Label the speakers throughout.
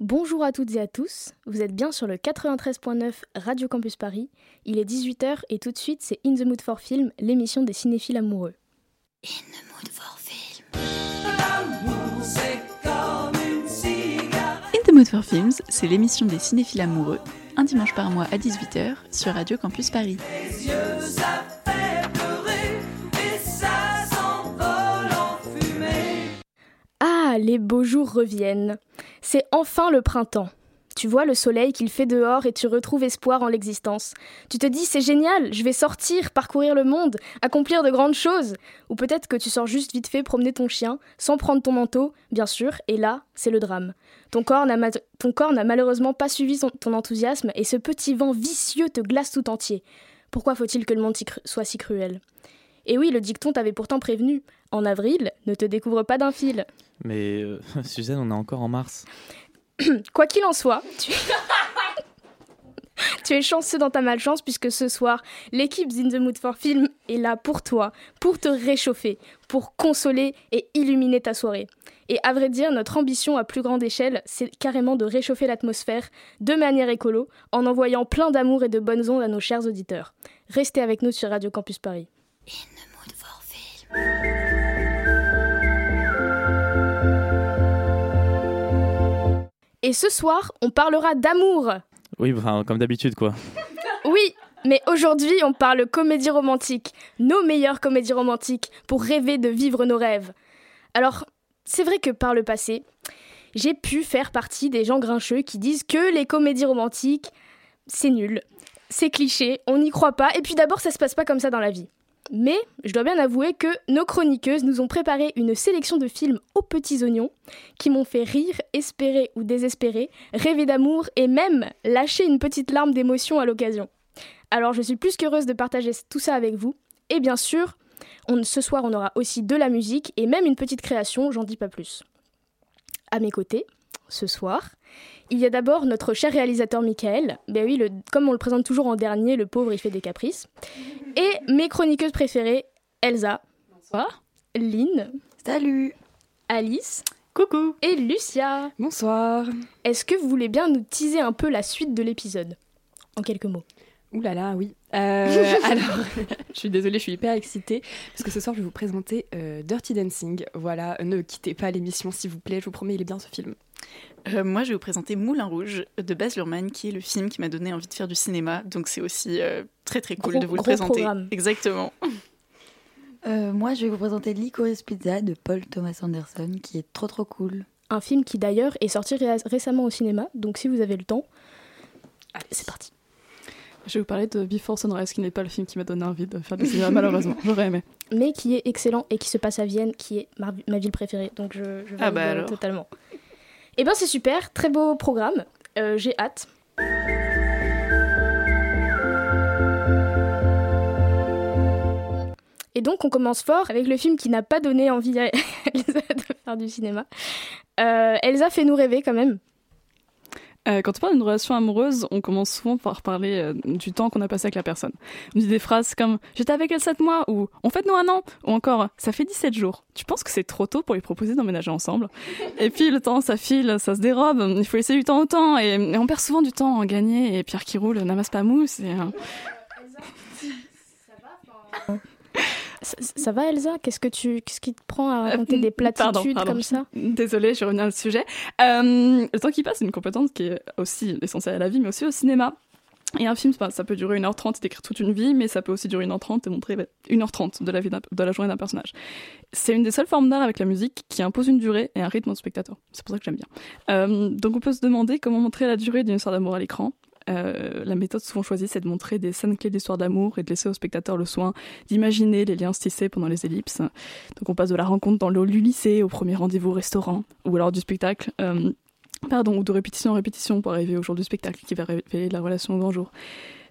Speaker 1: Bonjour à toutes et à tous, vous êtes bien sur le 93.9 Radio Campus Paris. Il est 18h et tout de suite c'est In the Mood for Film, l'émission des cinéphiles amoureux.
Speaker 2: In the Mood for Film.
Speaker 3: In the Mood for Films, c'est l'émission des cinéphiles amoureux, un dimanche par mois à 18h sur Radio Campus Paris.
Speaker 1: Ah, les beaux jours reviennent. C'est enfin le printemps. Tu vois le soleil qu'il fait dehors et tu retrouves espoir en l'existence. Tu te dis c'est génial, je vais sortir, parcourir le monde, accomplir de grandes choses. Ou peut-être que tu sors juste vite fait promener ton chien, sans prendre ton manteau, bien sûr, et là, c'est le drame. Ton corps n'a malheureusement pas suivi ton enthousiasme et ce petit vent vicieux te glace tout entier. Pourquoi faut-il que le monde soit si cruel? Et oui, le dicton t'avait pourtant prévenu. En avril, ne te découvre pas d'un fil.
Speaker 4: Mais euh, Suzanne, on est encore en mars.
Speaker 1: Quoi qu'il en soit, tu... tu es chanceux dans ta malchance puisque ce soir, l'équipe In the Mood for Film est là pour toi, pour te réchauffer, pour consoler et illuminer ta soirée. Et à vrai dire, notre ambition à plus grande échelle, c'est carrément de réchauffer l'atmosphère de manière écolo en envoyant plein d'amour et de bonnes ondes à nos chers auditeurs. Restez avec nous sur Radio Campus Paris.
Speaker 2: In the Mood for Film.
Speaker 1: Et ce soir, on parlera d'amour.
Speaker 4: Oui, comme d'habitude, quoi.
Speaker 1: Oui, mais aujourd'hui, on parle comédie romantique, nos meilleures comédies romantiques pour rêver de vivre nos rêves. Alors, c'est vrai que par le passé, j'ai pu faire partie des gens grincheux qui disent que les comédies romantiques, c'est nul, c'est cliché, on n'y croit pas, et puis d'abord, ça se passe pas comme ça dans la vie. Mais je dois bien avouer que nos chroniqueuses nous ont préparé une sélection de films aux petits oignons qui m'ont fait rire, espérer ou désespérer, rêver d'amour et même lâcher une petite larme d'émotion à l'occasion. Alors je suis plus qu'heureuse de partager tout ça avec vous. Et bien sûr, ce soir on aura aussi de la musique et même une petite création, j'en dis pas plus. À mes côtés, ce soir, il y a d'abord notre cher réalisateur Michael. Ben oui, le- comme on le présente toujours en dernier, le pauvre il fait des caprices. Et mes chroniqueuses préférées, Elsa,
Speaker 3: Bonsoir.
Speaker 1: Lynn,
Speaker 2: Salut.
Speaker 1: Alice
Speaker 3: Coucou.
Speaker 1: et Lucia.
Speaker 5: Bonsoir.
Speaker 1: Est-ce que vous voulez bien nous teaser un peu la suite de l'épisode En quelques mots?
Speaker 5: Ouh là là, oui. Euh, alors, je suis désolée, je suis hyper excitée parce que ce soir, je vais vous présenter euh, Dirty Dancing. Voilà, ne quittez pas l'émission, s'il vous plaît. Je vous promets, il est bien ce film.
Speaker 3: Euh, moi, je vais vous présenter Moulin Rouge de Baz Luhrmann, qui est le film qui m'a donné envie de faire du cinéma. Donc, c'est aussi euh, très très cool
Speaker 1: Gros-
Speaker 3: de vous le présenter.
Speaker 1: programme.
Speaker 3: Exactement.
Speaker 2: Euh, moi, je vais vous présenter Licorice Pizza de Paul Thomas Anderson, qui est trop trop cool.
Speaker 1: Un film qui d'ailleurs est sorti ré- récemment au cinéma, donc si vous avez le temps, c'est parti.
Speaker 5: Je vais vous parler de Before Sunrise, qui n'est pas le film qui m'a donné envie de faire du cinéma, malheureusement. J'aurais aimé.
Speaker 1: Mais qui est excellent et qui se passe à Vienne, qui est ma, ma ville préférée, donc je, je
Speaker 3: Ah bah
Speaker 1: totalement. Eh ben c'est super, très beau programme, Euh, j'ai hâte. Et donc on commence fort avec le film qui n'a pas donné envie à Elsa de faire du cinéma. Euh, Elsa fait nous rêver quand même.
Speaker 5: Euh, quand on parle d'une relation amoureuse, on commence souvent par parler euh, du temps qu'on a passé avec la personne. On dit des phrases comme J'étais avec elle 7 mois ou On fête nous un an ou encore Ça fait 17 jours. Tu penses que c'est trop tôt pour lui proposer d'emménager ensemble? Et puis le temps, ça file, ça se dérobe, il faut laisser du temps au temps et, et on perd souvent du temps en gagner et Pierre qui roule n'amasse pas mousse. Et, euh,
Speaker 1: Ça, ça va Elsa? Qu'est-ce que tu qu'est-ce qui te prend à raconter
Speaker 5: Euh,
Speaker 1: des platitudes
Speaker 5: pardon, pardon.
Speaker 1: comme ça?
Speaker 5: Désolée, je reviens au sujet. Euh, le temps qui passe, c'est une compétence qui est aussi essentielle à la vie, mais aussi au cinéma. Et un film, ça ça peut durer 1h30 et décrire toute une vie, mais ça peut aussi durer 1h30 et montrer bah, 1h30 de la, vie de la journée d'un personnage. C'est une des seules formes d'art avec la musique qui impose une durée et un rythme au spectateur. C'est pour ça que j'aime bien. Euh, donc on peut se demander comment montrer la durée d'une histoire d'amour à l'écran. Euh, la méthode souvent choisie, c'est de montrer des scènes clés d'histoire d'amour et de laisser au spectateur le soin d'imaginer les liens se tisser pendant les ellipses. Donc on passe de la rencontre dans le lycée au premier rendez-vous au restaurant ou alors du spectacle. euh, pardon, ou de répétition en répétition pour arriver au jour du spectacle qui va révéler la relation au grand jour.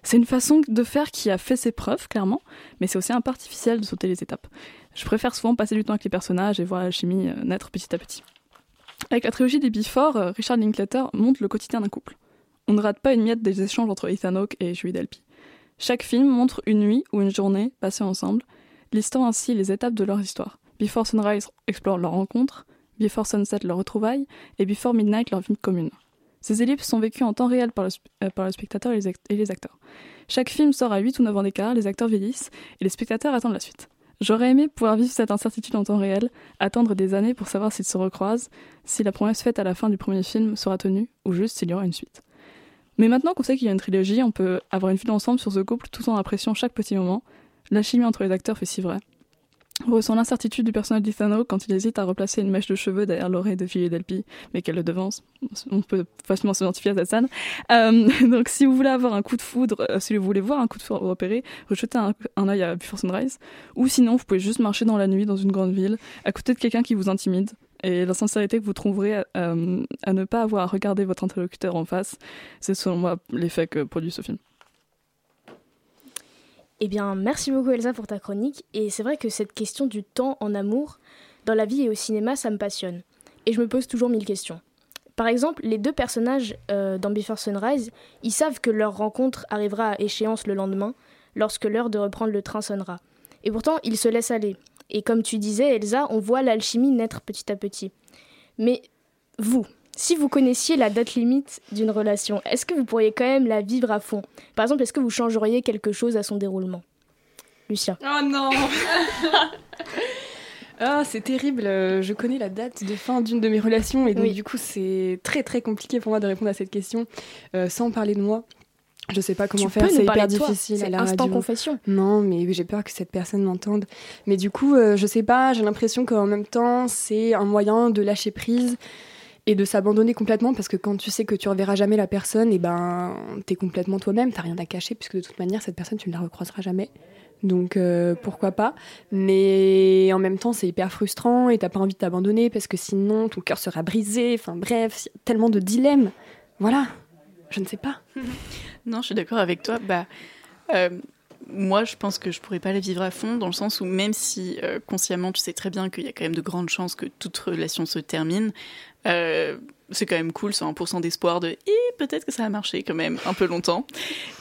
Speaker 5: C'est une façon de faire qui a fait ses preuves, clairement, mais c'est aussi un peu artificiel de sauter les étapes. Je préfère souvent passer du temps avec les personnages et voir la chimie euh, naître petit à petit. Avec la trilogie des Before, Richard Linklater montre le quotidien d'un couple. On ne rate pas une miette des échanges entre Ethan Hawke et Julie Delpy. Chaque film montre une nuit ou une journée passée ensemble, listant ainsi les étapes de leur histoire. Before Sunrise explore leur rencontre, Before Sunset leur retrouvaille, et Before Midnight leur vie commune. Ces ellipses sont vécues en temps réel par le, euh, spectateur et les, et les acteurs. Chaque film sort à 8 ou 9 ans d'écart, les acteurs vieillissent et les spectateurs attendent la suite. J'aurais aimé pouvoir vivre cette incertitude en temps réel, attendre des années pour savoir s'ils se recroisent, si la promesse faite à la fin du premier film sera tenue, ou juste s'il y aura une suite. Mais maintenant qu'on sait qu'il y a une trilogie, on peut avoir une vue d'ensemble sur ce couple tout en appréciant chaque petit moment. La chimie entre les acteurs fait si vrai. On ressent l'incertitude du personnage Hawke quand il hésite à replacer une mèche de cheveux derrière l'oreille de Philly Delpy, mais qu'elle le devance. On peut facilement s'identifier à cette scène. Euh, donc si vous voulez avoir un coup de foudre, euh, si vous voulez voir un coup de foudre repéré, rejetez un, un œil à Before Sunrise. Ou sinon, vous pouvez juste marcher dans la nuit dans une grande ville, à côté de quelqu'un qui vous intimide. Et la sincérité que vous trouverez euh, à ne pas avoir à regarder votre interlocuteur en face, c'est selon moi l'effet que produit ce film.
Speaker 1: Eh bien, merci beaucoup Elsa pour ta chronique. Et c'est vrai que cette question du temps en amour, dans la vie et au cinéma, ça me passionne. Et je me pose toujours mille questions. Par exemple, les deux personnages euh, dans Before Sunrise, ils savent que leur rencontre arrivera à échéance le lendemain, lorsque l'heure de reprendre le train sonnera. Et pourtant, ils se laissent aller. Et comme tu disais, Elsa, on voit l'alchimie naître petit à petit. Mais vous, si vous connaissiez la date limite d'une relation, est-ce que vous pourriez quand même la vivre à fond? Par exemple, est-ce que vous changeriez quelque chose à son déroulement? Lucia.
Speaker 6: Oh non Ah, c'est terrible. Je connais la date de fin d'une de mes relations et donc
Speaker 1: Oui.
Speaker 6: du coup c'est très très compliqué pour moi de répondre à cette question euh, sans parler de moi. Je sais pas comment
Speaker 1: tu
Speaker 6: faire, c'est hyper difficile
Speaker 1: C'est instant
Speaker 6: radio.
Speaker 1: confession.
Speaker 6: Non, mais j'ai peur que cette personne m'entende. Mais du coup, euh, je sais pas, j'ai l'impression qu'en même temps, c'est un moyen de lâcher prise et de s'abandonner complètement parce que quand tu sais que tu reverras jamais la personne, et ben t'es complètement toi-même, t'as rien à cacher puisque de toute manière, cette personne, tu ne la recroiseras jamais. Donc euh, pourquoi pas Mais en même temps, c'est hyper frustrant et t'as pas envie de t'abandonner parce que sinon ton cœur sera brisé. Enfin bref, tellement de dilemmes. Voilà, je ne sais pas.
Speaker 3: Non, je suis d'accord avec toi. Bah, euh, moi, je pense que je pourrais pas la vivre à fond, dans le sens où même si euh, consciemment tu sais très bien qu'il y a quand même de grandes chances que toute relation se termine, euh, c'est quand même cool, c'est un pourcent d'espoir de et peut-être que ça a marché quand même un peu longtemps.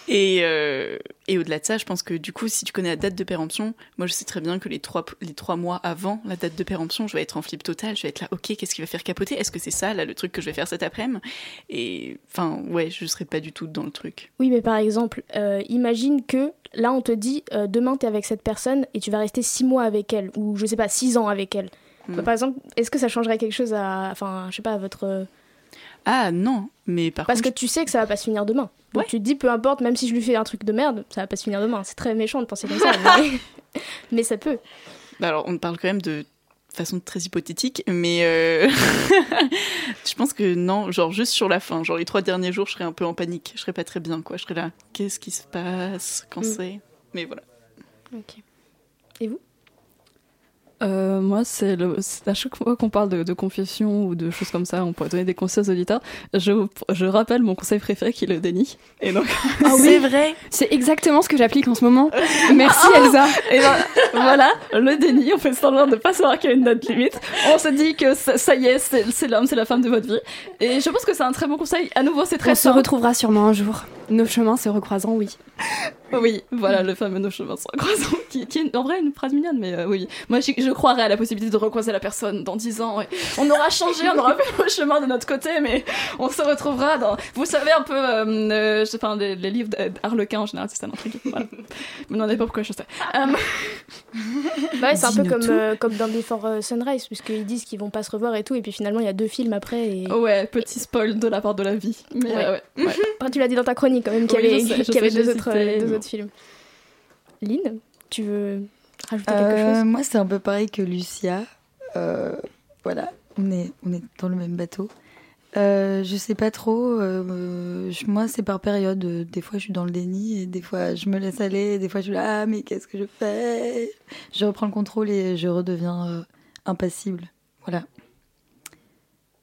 Speaker 3: Et, euh, et au-delà de ça, je pense que du coup, si tu connais la date de péremption, moi je sais très bien que les trois, les trois mois avant la date de péremption, je vais être en flip total, je vais être là, ok, qu'est-ce qui va faire capoter? Est-ce que c'est ça, le truc que je vais faire cet après-midi? Et enfin, ouais, je serais pas du tout dans le truc.
Speaker 1: Oui, mais par exemple, euh, imagine que là, on te dit euh, demain, tu es avec cette personne et tu vas rester six mois avec elle, ou je sais pas, six ans avec elle.
Speaker 3: Hmm.
Speaker 1: Par exemple, est-ce que ça changerait quelque chose à. Enfin, je sais pas, à votre. euh,
Speaker 3: Ah non, mais par
Speaker 1: Parce que tu sais que ça va pas se finir demain. Donc
Speaker 3: Ouais.
Speaker 1: tu te dis, peu importe, même si je lui fais un truc de merde, ça va pas se finir demain. C'est très méchant de penser comme ça, mais... mais ça peut.
Speaker 3: bah alors on parle quand même de façon très hypothétique, mais euh, je pense que non, genre juste sur la fin, genre les trois derniers jours, je serais un peu en panique, je serais pas très bien, quoi. Je serais là, qu'est-ce qui se passe, quand
Speaker 1: Mm.
Speaker 3: c'est, mais voilà.
Speaker 1: Ok. Et vous?
Speaker 5: Euh, moi, c'est à chaque fois qu'on parle de, de confession ou de choses comme ça, on pourrait donner des conseils aux auditeurs. Je, je rappelle mon conseil préféré qui est le déni. Et donc,
Speaker 6: c'est vrai. C'est exactement ce que j'applique en ce moment. Merci Elsa.
Speaker 5: et ben, voilà, le déni, on fait semblant de pas savoir qu'il y a une date limite. On se dit que ça, ça y est, c'est l'homme, c'est la femme de votre vie. Et je pense que c'est un très bon conseil. À nouveau, c'est très
Speaker 6: On se retrouvera sûrement un jour. Nos chemins se recroisant, oui.
Speaker 5: Oui, voilà, le fameux nos chemins se croisant, qui, qui est en vrai une phrase mignonne, mais euh, oui. Moi, je, je croirais à la possibilité de recroiser la personne dans 10 ans. et on aura changé, on aura fait le chemin de notre côté, mais on se retrouvera dans. Vous savez, un peu. Euh, euh, je sais pas, les, les livres d'Arlequin en général, c'est ça l'intrigue. Voilà. Vous n'en avez pas pourquoi je sais. Euh,
Speaker 1: Bah ouais, c'est un peu comme, euh, comme dans Before euh, Sunrise, puisqu'ils disent qu'ils vont pas se revoir et tout, et puis finalement il y a deux films après. Et...
Speaker 5: ouais, petit spoil de la part de la vie. Mais
Speaker 1: Ouais.
Speaker 5: euh, ouais, ouais.
Speaker 1: Après, tu l'as dit dans ta chronique quand même, qu'il y
Speaker 5: Oui,
Speaker 1: avait,
Speaker 5: je sais, je
Speaker 1: qu'il y avait
Speaker 5: sais,
Speaker 1: deux, autres,
Speaker 5: cité,
Speaker 1: deux autres films. Lynn, tu veux rajouter quelque
Speaker 2: Euh,
Speaker 1: chose
Speaker 2: moi, c'est un peu pareil que Lucia. Euh, voilà, on est, on est dans le même bateau. Euh, je sais pas trop. euh, je- moi, c'est par période. Des fois, je suis dans le déni et des fois, je me laisse aller. Et des fois, je suis là, ah, mais qu'est-ce que je fais? Je reprends le contrôle et je redeviens euh, impassible. Voilà.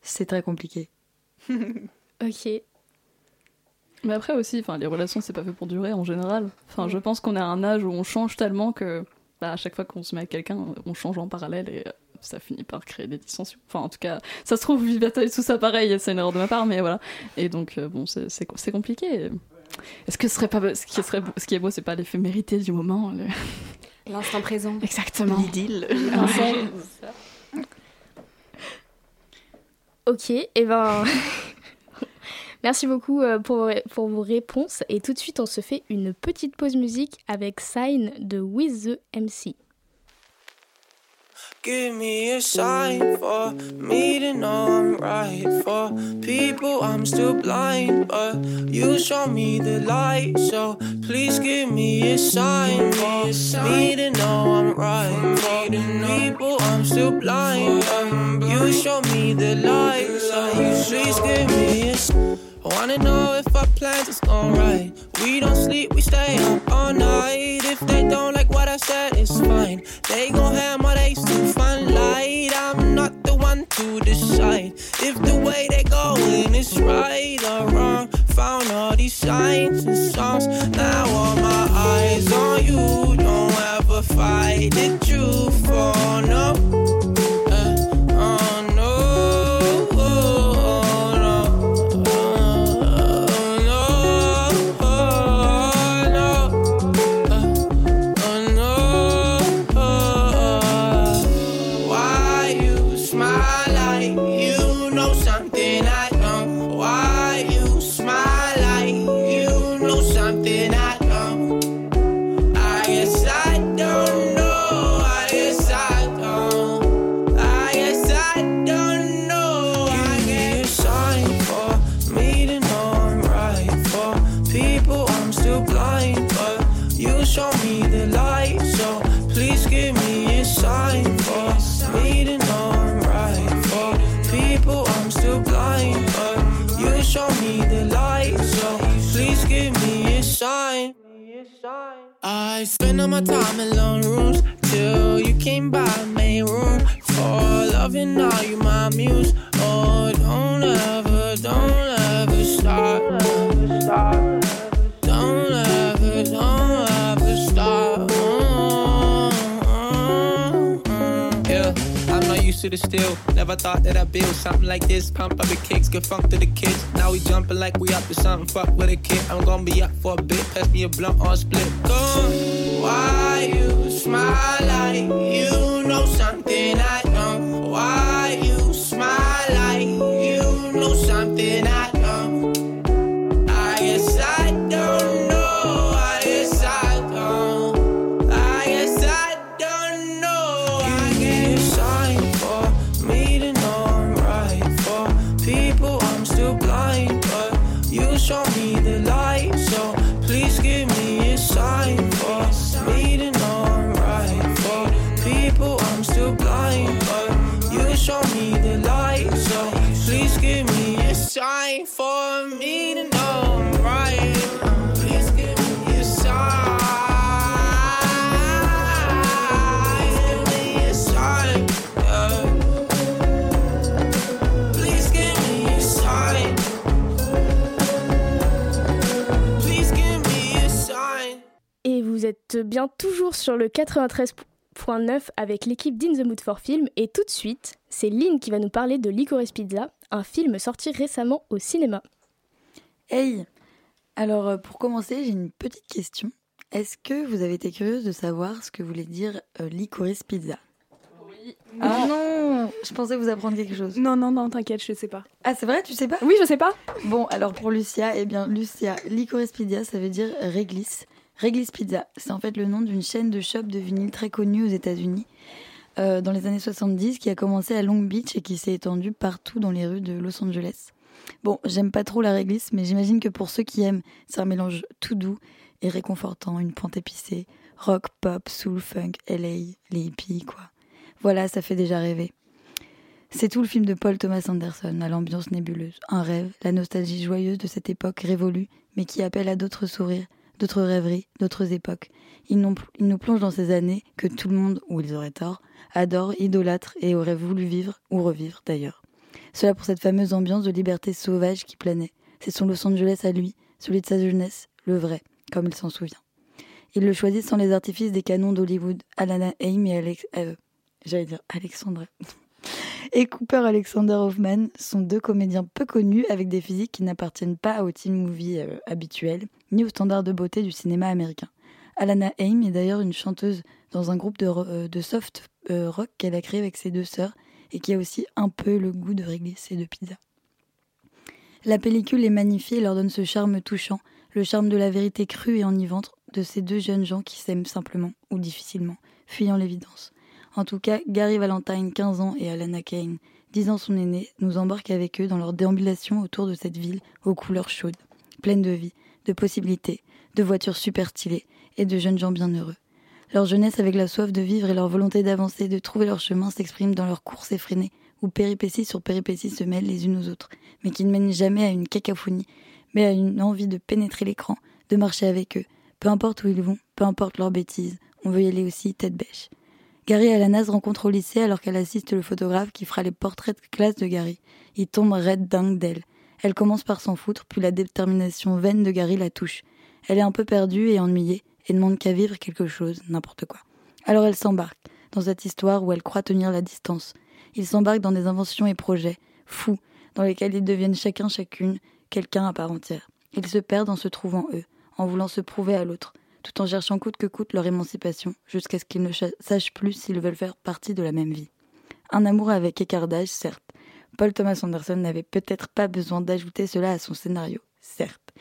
Speaker 2: C'est très compliqué.
Speaker 1: Ok.
Speaker 5: Mais après aussi, enfin, les relations, c'est pas fait pour durer en général. Enfin, je pense qu'on est à un âge où on change tellement que bah, à chaque fois qu'on se met avec quelqu'un, on change en parallèle et euh, ça finit par créer des dissensions. Enfin, en tout cas, ça se trouve, Vivata et tout ça pareil, c'est une erreur de ma part, mais voilà. Et donc, euh, bon, c'est- compliqué. Est-ce que ce serait pas ce qui serait beau- ce qui est beau, c'est pas l'éphémérité du moment le-
Speaker 6: L'instant présent.
Speaker 5: Exactement.
Speaker 3: L'idylle.
Speaker 1: Ok, et ben. Merci beaucoup euh, pour, pour vos réponses. Et tout de suite, on se fait une petite pause musique avec Sign de With the MC.
Speaker 7: Give me a sign for me to know I'm right. For people, I'm still blind, but you show me the light. So please give me a sign for me to know I'm right. For people, I'm still blind, but you show me the light. So please give me a sign. Oh, I wanna know if our plans is gone right. We don't sleep, we stay up all night. If they don't like what I said, it's fine. They gon' hammer, they to find light. I'm not the one to decide if the way they going is right or wrong. Found all these signs and songs. Now all my eyes on you. Don't ever fight the truth for no. My time in long rooms till you came by, made room for loving. all you my muse. To the still. Never thought that I'd build something like this. Pump up the kicks, get funk to the kids. Now we jumping like we up to something. Fuck with a kid. I'm gonna be up for a bit. Pass me a blunt or split. Gone. Why you smile like you know something I don't? Why you smile like you know something I
Speaker 1: êtes bien toujours sur le 93.9 avec l'équipe d'In the Mood for Film. Et tout de suite, c'est Lynn qui va nous parler de Licorice Pizza, un film sorti récemment au cinéma.
Speaker 2: Hey Alors, euh, pour commencer, j'ai une petite question. Est-ce que vous avez été curieuse de savoir ce que voulait dire euh, licorice pizza? Oui. Ah non Je pensais vous apprendre quelque chose.
Speaker 6: Non, non, non, t'inquiète, je sais pas.
Speaker 2: Ah, c'est vrai, tu sais pas?
Speaker 6: Oui, je sais pas.
Speaker 2: Bon, alors pour Lucia, eh bien, Lucia, licorice pizza, ça veut dire réglisse. Réglisse Pizza, c'est en fait le nom d'une chaîne de shop de vinyle très connue aux États-Unis euh, dans les années 70 qui a commencé à Long Beach et qui s'est étendue partout dans les rues de Los Angeles. Bon, j'aime pas trop la réglisse, mais j'imagine que pour ceux qui aiment, c'est un mélange tout doux et réconfortant, une pente épicée, rock, pop, soul, funk, LA, les hippies, quoi. Voilà, ça fait déjà rêver. C'est tout le film de Paul Thomas Anderson, à l'ambiance nébuleuse, un rêve, la nostalgie joyeuse de cette époque révolue, mais qui appelle à d'autres sourires, d'autres rêveries, d'autres époques. Il nous, il nous plonge dans ces années que tout le monde, ou ils auraient tort, adore, idolâtre et aurait voulu vivre, ou revivre d'ailleurs. Cela pour cette fameuse ambiance de liberté sauvage qui planait. C'est son Los Angeles à lui, celui de sa jeunesse, le vrai, comme il s'en souvient. Il le choisit sans les artifices des canons d'Hollywood, Alana Haim et Alex... euh, j'allais dire Alexandra. et Cooper Alexander Hoffman sont deux comédiens peu connus avec des physiques qui n'appartiennent pas au teen movie euh, habituel, ni aux standards de beauté du cinéma américain. Alana Haim est d'ailleurs une chanteuse dans un groupe de, euh, soft euh, rock qu'elle a créé avec ses deux sœurs et qui a aussi un peu le goût de réglisse et de pizza. La pellicule les magnifie et leur donne ce charme touchant, le charme de la vérité crue et enivrante de ces deux jeunes gens qui s'aiment simplement ou difficilement, fuyant l'évidence. En tout cas, Gary Valentine, 15 ans, et Alana Kane, 10 ans son aîné, nous embarquent avec eux dans leur déambulation autour de cette ville aux couleurs chaudes, pleine de vie, de possibilités, de voitures super stylées et de jeunes gens bien heureux. Leur jeunesse avec la soif de vivre et leur volonté d'avancer, de trouver leur chemin s'expriment dans leurs courses effrénées, où péripéties sur péripéties se mêlent les unes aux autres, mais qui ne mènent jamais à une cacophonie, mais à une envie de pénétrer l'écran, de marcher avec eux. Peu importe où ils vont, peu importe leurs bêtises, on veut y aller aussi tête bêche. Gary et Alana se rencontrent au lycée alors qu'elle assiste le photographe qui fera les portraits de classe de Gary. Il tombe raide dingue d'elle. Elle commence par s'en foutre, puis la détermination vaine de Gary la touche. Elle est un peu perdue et ennuyée, et demande qu'à vivre quelque chose, n'importe quoi. Alors elle s'embarque dans cette histoire où elle croit tenir la distance. Ils s'embarquent dans des inventions et projets, fous, dans lesquels ils deviennent chacun chacune quelqu'un à part entière. Ils se perdent en se trouvant eux, en voulant se prouver à l'autre, tout en cherchant coûte que coûte leur émancipation, jusqu'à ce qu'ils ne sachent plus s'ils veulent faire partie de la même vie. Un amour avec écartage, certes. Paul Thomas Anderson n'avait peut-être pas besoin d'ajouter cela à son scénario, certes.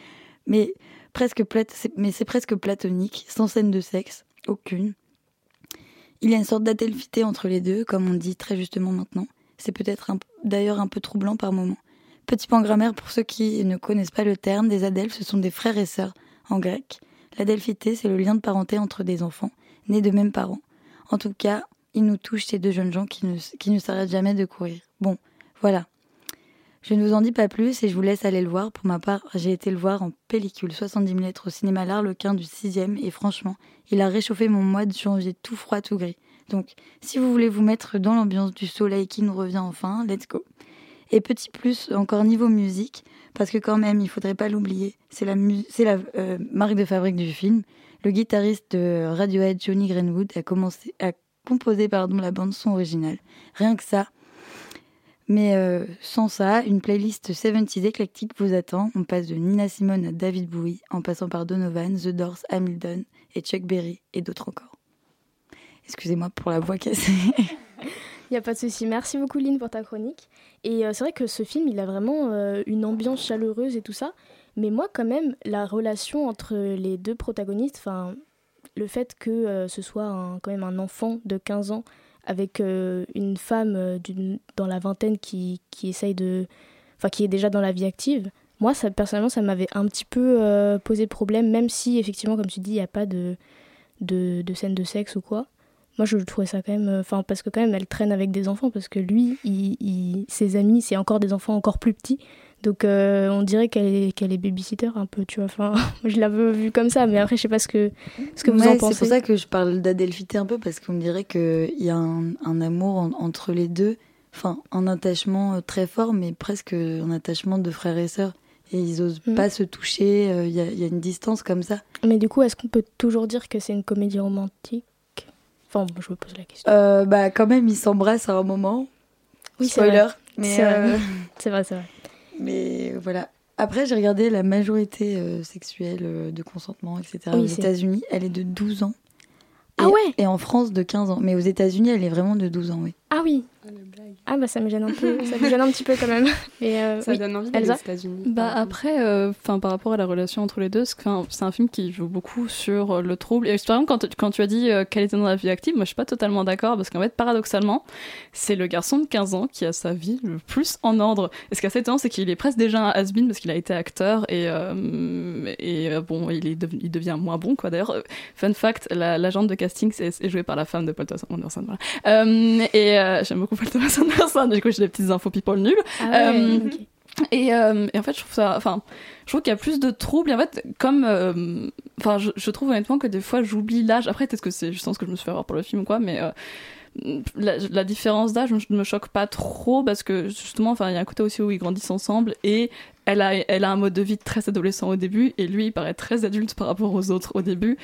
Speaker 2: Mais, c'est presque platonique, sans scène de sexe, aucune. Il y a une sorte d'adelphité entre les deux, comme on dit très justement maintenant. C'est peut-être d'ailleurs un peu troublant par moments. Petit point grammaire pour ceux qui ne connaissent pas le terme, des adelphes, ce sont des frères et sœurs en grec. L'adelphité, c'est le lien de parenté entre des enfants, nés de mêmes parents. En tout cas, il nous touche ces deux jeunes gens qui ne, s'arrêtent jamais de courir. Bon, voilà. Je ne vous en dis pas plus et je vous laisse aller le voir. Pour ma part, j'ai été le voir en pellicule 70 mm au cinéma L'Arlequin du 6e et franchement, il a réchauffé mon mois de janvier tout froid, tout gris. Donc, si vous voulez vous mettre dans l'ambiance du soleil qui nous revient enfin, let's go. Et petit plus, encore niveau musique, parce que quand même, il faudrait pas l'oublier, c'est la, c'est la euh, marque de fabrique du film. Le guitariste de Radiohead, Johnny Greenwood, a, commencé, a composé pardon, la bande son originale. Rien que ça. Mais euh, sans ça, une playlist 70s éclectique vous attend. On passe de Nina Simone à David Bowie, en passant par Donovan, The Doors, Hamilton et Chuck Berry et d'autres encore. Excusez-moi pour la voix cassée.
Speaker 1: Il n'y a pas de souci. Merci beaucoup, Lynn, pour ta chronique. Et euh, c'est vrai que ce film, il a vraiment euh, une ambiance chaleureuse et tout ça. Mais moi, quand même, la relation entre les deux protagonistes, enfin, le fait que euh, ce soit quand même un enfant de 15 ans avec une femme dans la vingtaine qui, qui essaye de. Enfin, qui est déjà dans la vie active, moi, ça, personnellement, ça m'avait un petit peu posé problème, même si, effectivement, comme tu dis, il n'y a pas de, de, de scène de sexe ou quoi moi je trouvais ça quand même euh, enfin parce que quand même elle traîne avec des enfants parce que lui il, ses amis c'est encore des enfants encore plus petits. Donc euh, on dirait qu'elle est qu'elle est babysitter un peu tu vois. Enfin je l'avais vu comme ça mais après je sais pas ce que ce que vous en pensez
Speaker 2: c'est pour ça que je parle d'adelphité un peu parce qu'on dirait qu'il y a un, un amour entre les deux. Enfin un attachement euh, très fort mais presque un attachement de frères et sœurs. Et ils osent mm. pas se toucher il y, y, a une distance comme ça.
Speaker 1: Mais du coup est-ce qu'on peut toujours dire que c'est une comédie romantique? Enfin, je me pose la question.
Speaker 2: Euh, bah, quand même, ils s'embrassent à un moment. Oui, Spoiler.
Speaker 1: C'est vrai. c'est vrai, c'est vrai.
Speaker 2: Mais voilà. Après, j'ai regardé la majorité euh, sexuelle euh, de consentement, etc. aux États-Unis, elle est de 12 ans.
Speaker 1: ah ouais?
Speaker 2: Et en France, de 15 ans. Mais aux États-Unis, elle est vraiment de 12 ans, oui.
Speaker 1: Ah oui. Ah bah ça me gêne un peu, ça me gêne un petit peu quand même.
Speaker 6: Et euh, ça donne envie d'aller aux États-Unis.
Speaker 5: Bah après, euh, enfin par rapport à la relation entre les deux, c'est un film qui joue beaucoup sur euh, le trouble. Et par exemple, quand, quand tu as dit qu'elle était dans la vie active, moi je suis pas totalement d'accord parce qu'en fait, paradoxalement, c'est le garçon de 15 ans qui a sa vie le plus en ordre. Et ce qui est assez étonnant, c'est qu'il est presque déjà un has-been parce qu'il a été acteur et et bon, il est il devient moins bon quoi. D'ailleurs, fun fact, l'agente de casting est, jouée par la femme de Paul Thomas Anderson. Voilà. et j'aime beaucoup Paul Thomas Anderson. Du coup, j'ai des petites infos people nulles. Ah euh, et, euh, et, en fait, je trouve ça. Enfin, je trouve qu'il y a plus de troubles. en fait, comme. Euh, enfin, je, je, trouve honnêtement que des fois, j'oublie l'âge. Après, peut-être que c'est justement ce que je me suis fait avoir pour le film ou quoi, mais. La, la, différence d'âge ne me choque pas trop parce que justement enfin il y a un côté aussi où ils grandissent ensemble et elle a elle a un mode de vie très adolescent au début et lui il paraît très adulte par rapport aux autres au début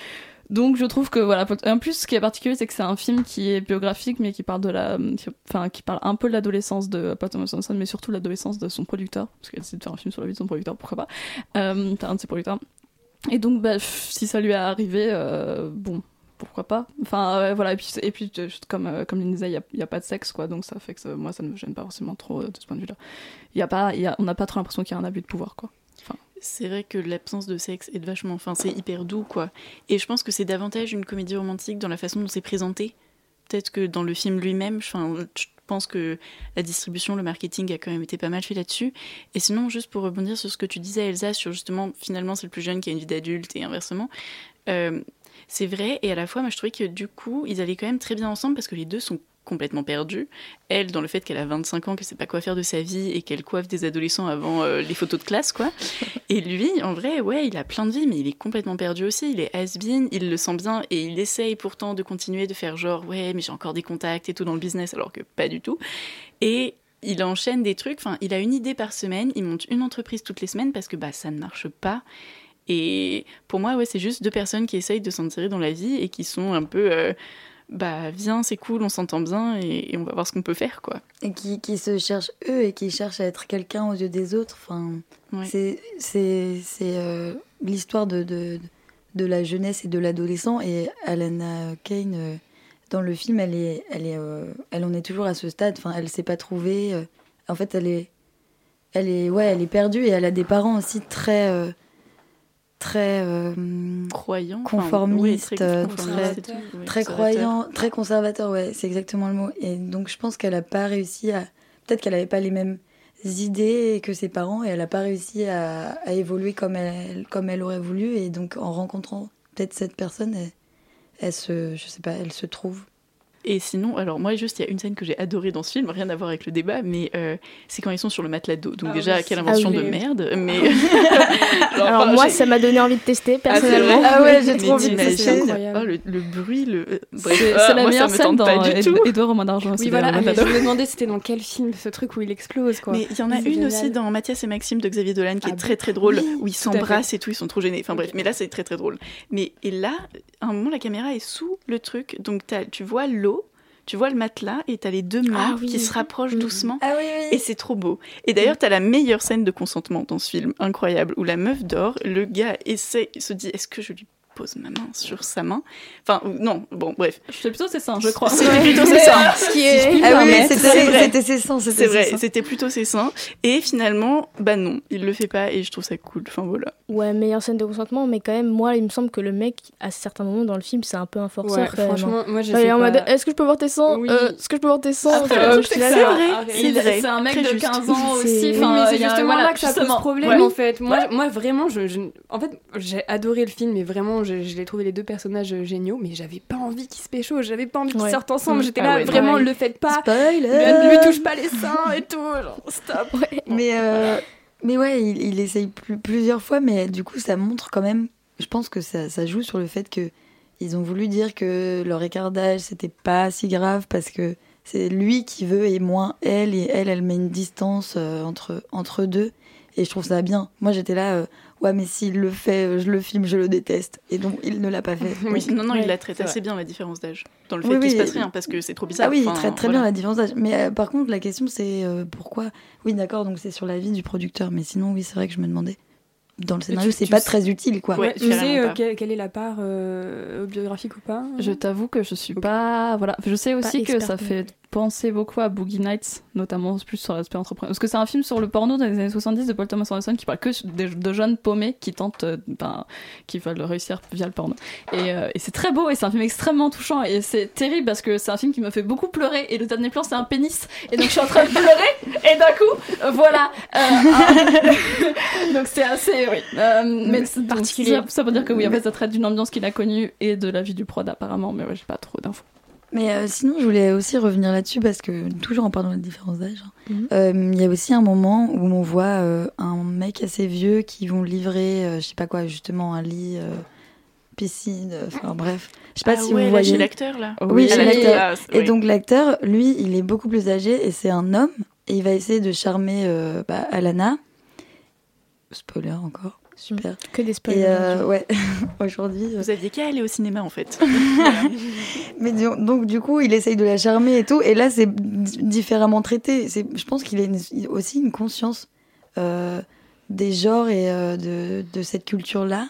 Speaker 5: donc je trouve que voilà. En plus, ce qui est particulier, c'est que c'est un film qui est biographique, mais qui parle de la, enfin qui parle un peu de l'adolescence de Paul Thomas Anderson, mais surtout l'adolescence de son producteur, parce qu'elle décide de faire un film sur la vie de son producteur, pourquoi pas. Euh, un de ses producteurs. Et donc, bah, si ça lui est arrivé, euh, bon, pourquoi pas Enfin, euh, voilà, et puis, euh, comme, euh, comme disait, il n'y a, a, pas de sexe, quoi, donc ça fait que ça, moi, ça ne me gêne pas forcément trop de ce point de vue-là. Y a pas, a, on n'a pas trop l'impression qu'il y a un abus de pouvoir, quoi.
Speaker 3: C'est vrai que l'absence de sexe est vachement. Enfin, c'est hyper doux, quoi. Et je pense que c'est davantage une comédie romantique dans la façon dont c'est présenté. Peut-être que dans le film lui-même, je pense que la distribution, le marketing a quand même été pas mal fait là-dessus. Et sinon, juste pour rebondir sur ce que tu disais, Elsa, sur justement, finalement, c'est le plus jeune qui a une vie d'adulte et inversement. Euh, c'est vrai, et à la fois, moi je trouvais que du coup, ils allaient quand même très bien ensemble parce que les deux sont complètement perdus. Elle, dans le fait qu'elle a 25 ans, qu'elle sait pas quoi faire de sa vie et qu'elle coiffe des adolescents avant euh, les photos de classe, quoi. Et lui, en vrai, ouais, il a plein de vie, mais il est complètement perdu aussi. Il est has-been, il le sent bien et il essaye pourtant de continuer de faire genre, ouais, mais j'ai encore des contacts et tout dans le business, alors que pas du tout. Et il enchaîne des trucs, enfin, il a une idée par semaine, il monte une entreprise toutes les semaines parce que bah, ça ne marche pas. Et pour moi, ouais, c'est juste deux personnes qui essayent de s'en tirer dans la vie et qui sont un peu. Euh, bah, viens, c'est cool, on s'entend bien et, et, on va voir ce qu'on peut faire, quoi.
Speaker 2: Et qui, qui, se cherchent eux et qui cherchent à être quelqu'un aux yeux des autres. Enfin, ouais. c'est c'est euh, l'histoire de, de, de, la jeunesse et de l'adolescent. Et Alana Kane, euh, dans le film, elle, est, elle, est, euh, elle en est toujours à ce stade. Enfin, elle s'est pas trouvée. en fait, elle est, elle, est, ouais, elle est perdue et elle a des parents aussi très très euh,
Speaker 3: croyant,
Speaker 2: conformiste,
Speaker 3: enfin,
Speaker 2: euh,
Speaker 3: oui,
Speaker 2: très,
Speaker 3: conformiste
Speaker 2: très, très croyant, très conservateur, ouais, c'est exactement le mot. Et donc je pense qu'elle n'a pas réussi à, peut-être qu'elle n'avait pas les mêmes idées que ses parents et elle n'a pas réussi à, à, évoluer comme elle, comme elle aurait voulu. Et donc en rencontrant peut-être cette personne, elle, elle se, je sais pas, elle se trouve.
Speaker 3: Et sinon, alors moi, juste, il y a une scène que j'ai adorée dans ce film, rien à voir avec le débat, mais euh, c'est quand ils sont sur le matelas d'eau. Donc, ah déjà, oui, quelle invention ah oui. de merde. Mais...
Speaker 1: Genre, alors, moi, ça m'a donné envie de tester, personnellement.
Speaker 2: Ah, ah ouais, j'ai trop envie de
Speaker 3: tester. Oh, le, le, bruit, le.
Speaker 5: C'est ah, la meilleure scène dans Edouard Romain d'Argent.
Speaker 6: Oui, voilà, je me demandais c'était dans quel film, ce truc où il explose, quoi.
Speaker 3: Mais il y en a une aussi dans Mathias et Maxime de Xavier Dolan qui est très très drôle, où ils s'embrassent et tout, ils sont trop gênés. Enfin bref, mais là, c'est très très drôle. Mais et là, à un moment, la caméra est sous le truc, donc tu vois l'eau tu vois le matelas et t'as les deux mains ah, oui. qui se rapprochent mmh. doucement
Speaker 2: ah, oui, oui.
Speaker 3: et c'est trop beau. Et d'ailleurs t'as la meilleure scène de consentement dans ce film, incroyable, où la meuf dort, le gars essaie, se dit est-ce que je lui pose ma main sur sa main. Enfin, non, bon, bref.
Speaker 5: C'était plutôt ses seins, je crois.
Speaker 3: C'était plutôt ses seins.
Speaker 2: Ce qui est... Si ah oui, c'était ses seins.
Speaker 3: C'est vrai, c'était plutôt ses seins. Et finalement, bah non, il le fait pas et je trouve ça cool. Enfin, voilà.
Speaker 1: Ouais, meilleure scène de consentement, mais quand même, moi, il me semble que le mec, à certains moments dans le film, c'est un peu un forceur.
Speaker 6: Ouais, franchement, moi, j'ai
Speaker 1: en mode, est-ce que je peux voir tes seins? Oui. euh, Est-ce que je peux voir tes seins?
Speaker 3: Euh, C'est vrai.
Speaker 5: C'est un mec de 15 ans aussi.
Speaker 6: Enfin, c'est justement là que ça pose problème, en fait. Moi, vraiment, en fait, j'ai adoré le film, mais vraiment, je l'ai trouvé les deux personnages géniaux, mais j'avais pas envie qu'ils se pécho, j'avais pas envie qu'ils ouais. sortent ensemble. J'étais là, ah ouais, vraiment, pareil. le faites pas.
Speaker 2: Spoiler
Speaker 6: Ne lui touche pas les seins et tout. Genre, stop.
Speaker 2: Ouais. Mais, euh, mais ouais, il, il essaye plus, plusieurs fois, mais du coup, ça montre quand même. Je pense que ça, ça joue sur le fait que ils ont voulu dire que leur écart d'âge, c'était pas si grave parce que c'est lui qui veut et moins elle, et elle, elle met une distance euh, entre, entre deux. Et je trouve ça bien. Moi, j'étais là. Euh, ouais mais s'il le fait je le filme je le déteste. Et donc il ne l'a pas fait.
Speaker 3: Oui non non il la traite assez bien la différence d'âge dans le fait oui, qu'il oui. se passe rien parce que c'est trop bizarre
Speaker 2: ah oui
Speaker 3: enfin,
Speaker 2: il traite très voilà. bien la différence d'âge. Mais euh, par contre la question c'est euh, pourquoi? Oui d'accord donc c'est sur la vie du producteur mais sinon oui c'est vrai que je me demandais. Dans le scénario, c'est pas sais... très utile, quoi.
Speaker 6: Ouais, tu sais euh, quelle, quelle, est la part euh, biographique ou pas?
Speaker 5: Je t'avoue que je suis pas, voilà. Je sais aussi que ça fait penser beaucoup à Boogie Nights, notamment plus sur l'aspect entrepreneur. Parce que c'est un film sur le porno dans les années 70 de Paul Thomas Anderson qui parle que de, de jeunes paumés qui tentent, euh, ben, qui veulent réussir via le porno. Et, euh, et c'est très beau et c'est un film extrêmement touchant et c'est terrible parce que c'est un film qui me fait beaucoup pleurer et le dernier plan c'est un pénis et donc je suis en train de pleurer et d'un coup, euh, voilà. donc c'est assez, oui. mais c'est particulier. Ça, ça veut dire que oui, en fait ça traite d'une ambiance qu'il a connue et de la vie du prod apparemment, mais ouais, j'ai pas trop d'infos.
Speaker 2: Mais euh, sinon, je voulais aussi revenir là-dessus parce que, toujours en parlant de la différence d'âge, il mm -hmm. euh, y a aussi un moment où on voit euh, un mec assez vieux qui vont livrer, euh, je sais pas quoi, justement un lit, euh, piscine, enfin bref. Je sais pas
Speaker 3: ah
Speaker 2: si
Speaker 3: ouais,
Speaker 2: vous voyez.
Speaker 3: chez l'acteur là.
Speaker 2: Oui, oui chez l'acteur. Et donc l'acteur, lui, il est beaucoup plus âgé et c'est un homme et il va essayer de charmer bah, Alana. Spoiler encore. Super.
Speaker 1: Que des spoilers.
Speaker 2: Et euh, ouais, aujourd'hui.
Speaker 3: Vous aviez qu'à aller au cinéma en fait.
Speaker 2: Mais donc du coup, il essaye de la charmer et tout, et là c'est différemment traité. C'est, je pense qu'il a une, aussi une conscience euh, des genres et euh, de, de cette culture-là,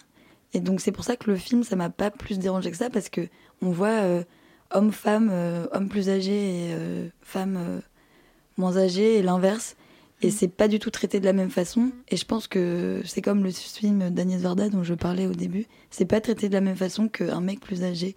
Speaker 2: Et donc c'est pour ça que le film, ça m'a pas plus dérangé que ça, parce que on voit euh, homme-femme, euh, homme plus âgé et euh, femme euh, moins âgée, et l'inverse. Et c'est pas du tout traité de la même façon. Et je pense que c'est comme le film d'Agnès Varda dont je parlais au début. C'est pas traité de la même façon qu'un mec plus âgé.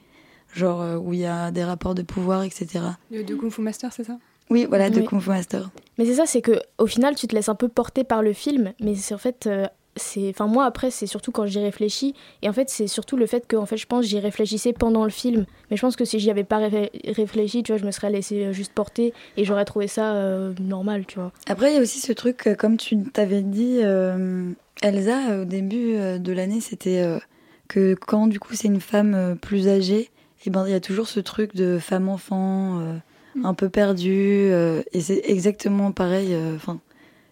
Speaker 2: Genre euh, où il y a des rapports de pouvoir, etc.
Speaker 6: De, de Kung Fu Master, c'est ça?
Speaker 2: Oui, voilà, de
Speaker 1: Oui.
Speaker 2: Kung Fu Master.
Speaker 1: Mais c'est ça, c'est que au final, tu te laisses un peu porter par le film, mais c'est en fait, euh, c'est, enfin moi après, c'est surtout quand j'y réfléchis, et en fait c'est surtout le fait que, en fait, je pense j'y réfléchissais pendant le film, mais je pense que si j'y avais pas ré- réfléchi, tu vois, je me serais laissé euh, juste porter et j'aurais trouvé ça euh, normal, tu vois.
Speaker 2: Après, il y a aussi ce truc, euh, comme tu t'avais dit, euh, Elsa, au début de l'année, c'était euh, que quand du coup c'est une femme euh, plus âgée, et ben il y a toujours ce truc de femme-enfant, euh, un peu perdue, euh, et c'est exactement pareil. euh, Enfin,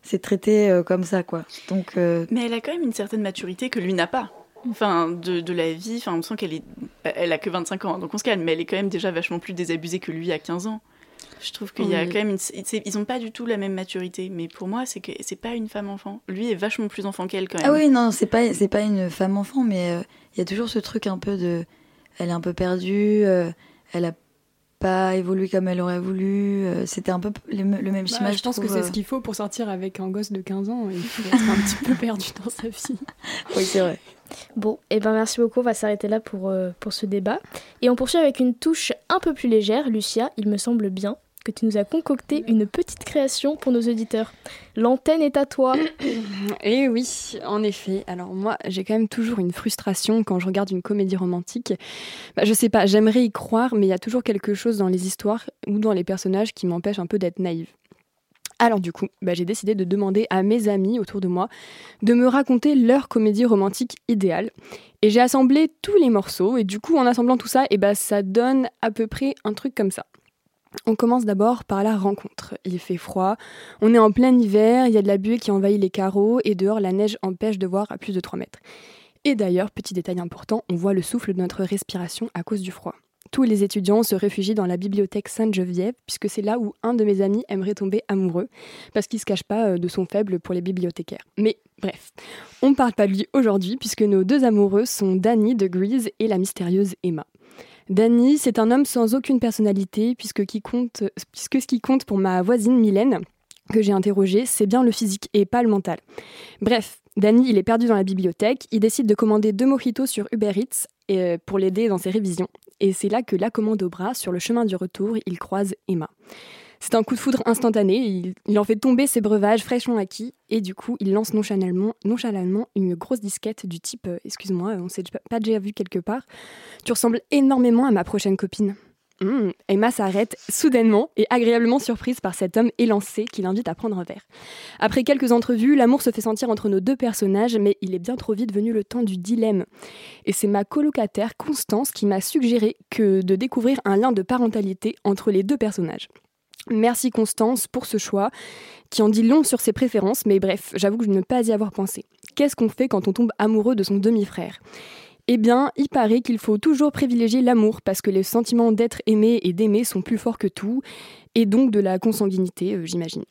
Speaker 2: c'est traité euh, comme ça, quoi. Donc, euh,
Speaker 3: Mais elle a quand même une certaine maturité que lui n'a pas. Enfin, de, de la vie, enfin, on sent qu'elle est. Elle a que 25 ans, hein, donc on se calme, mais elle est quand même déjà vachement plus désabusée que lui à 15 ans. Je trouve qu'il y a quand même une. c'est- Ils ont pas du tout la même maturité, mais pour moi, c'est que c'est pas une femme-enfant. Lui est vachement plus enfant qu'elle quand même.
Speaker 2: ah oui, non, c'est pas c'est pas une femme-enfant, mais euh, il y a toujours ce truc un peu de, elle est un peu perdue, euh, elle a pas évolué comme elle aurait voulu. euh, C'était un peu le, le même
Speaker 6: Bah,
Speaker 2: schéma.
Speaker 6: Je pense que c'est
Speaker 2: euh.
Speaker 6: ce qu'il faut pour sortir avec un gosse de 15 ans. Il faut être un petit peu perdu dans sa vie.
Speaker 2: Oui, c'est vrai.
Speaker 1: Bon, et ben merci beaucoup, on va s'arrêter là pour, euh, pour ce débat. Et on poursuit avec une touche un peu plus légère. Lucia, il me semble bien que tu nous as concocté une petite création pour nos auditeurs. L'antenne est à toi.
Speaker 6: Et Eh oui, en effet. Alors moi, j'ai quand même toujours une frustration quand je regarde une comédie romantique. Bah, je sais pas, j'aimerais y croire, mais il y a toujours quelque chose dans les histoires ou dans les personnages qui m'empêche un peu d'être naïve. Alors du coup, bah, j'ai décidé de demander à mes amis autour de moi de me raconter leur comédie romantique idéale. Et j'ai assemblé tous les morceaux, et du coup, en assemblant tout ça, et bah, ça donne à peu près un truc comme ça. On commence d'abord par la rencontre. Il fait froid, on est en plein hiver, il y a de la buée qui envahit les carreaux, et dehors, la neige empêche de voir à plus de 3 mètres. Et d'ailleurs, petit détail important, on voit le souffle de notre respiration à cause du froid. Tous les étudiants se réfugient dans la bibliothèque Sainte-Geneviève, puisque c'est là où un de mes amis aimerait tomber amoureux, parce qu'il se cache pas euh, de son faible pour les bibliothécaires. Mais bref, on ne parle pas de lui aujourd'hui, puisque nos deux amoureux sont Danny de Grease et la mystérieuse Emma. Danny, c'est un homme sans aucune personnalité, puisque, ce qui compte pour ma voisine Mylène, que j'ai interrogée, c'est bien le physique et pas le mental. Bref, Danny, il est perdu dans la bibliothèque, il décide de commander deux mojitos sur Uber Eats euh, pour l'aider dans ses révisions. Et c'est là que la commande au bras, sur le chemin du retour, il croise Emma. C'est un coup de foudre instantané, il, en fait tomber ses breuvages fraîchement acquis, et du coup, il lance nonchalamment, nonchalamment une grosse disquette du type euh, Excuse-moi, on s'est pas déjà vu quelque part. Tu ressembles énormément à ma prochaine copine. Hum, Emma s'arrête soudainement et agréablement surprise par cet homme élancé qui l'invite à prendre un verre. Après quelques entrevues, l'amour se fait sentir entre nos deux personnages, mais il est bien trop vite venu le temps du dilemme. Et c'est ma colocataire Constance qui m'a suggéré que de découvrir un lien de parentalité entre les deux personnages. Merci Constance pour ce choix, qui en dit long sur ses préférences, mais bref, j'avoue que je ne pas y avoir pensé. Qu'est-ce qu'on fait quand on tombe amoureux de son demi-frère? Eh bien, il paraît qu'il faut toujours privilégier l'amour parce que les sentiments d'être aimé et d'aimer sont plus forts que tout, et donc de la consanguinité, euh, j'imagine.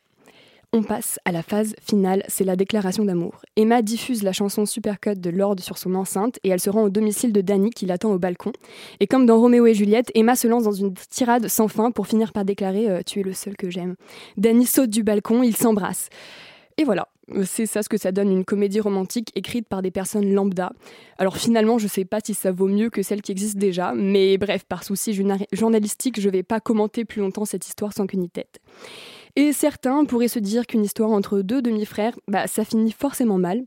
Speaker 6: On passe à la phase finale, c'est la déclaration d'amour. Emma diffuse la chanson Supercut de Lord sur son enceinte et elle se rend au domicile de Danny qui l'attend au balcon. Et comme dans Roméo et Juliette, Emma se lance dans une tirade sans fin pour finir par déclarer euh, Tu es le seul que j'aime. Danny saute du balcon, ils s'embrassent. Et voilà, c'est ça ce que ça donne une comédie romantique écrite par des personnes lambda. Alors finalement, je sais pas si ça vaut mieux que celle qui existe déjà, mais bref, par souci journalistique, je vais pas commenter plus longtemps cette histoire sans qu'une tête. Et certains pourraient se dire qu'une histoire entre deux demi-frères, bah ça finit forcément mal.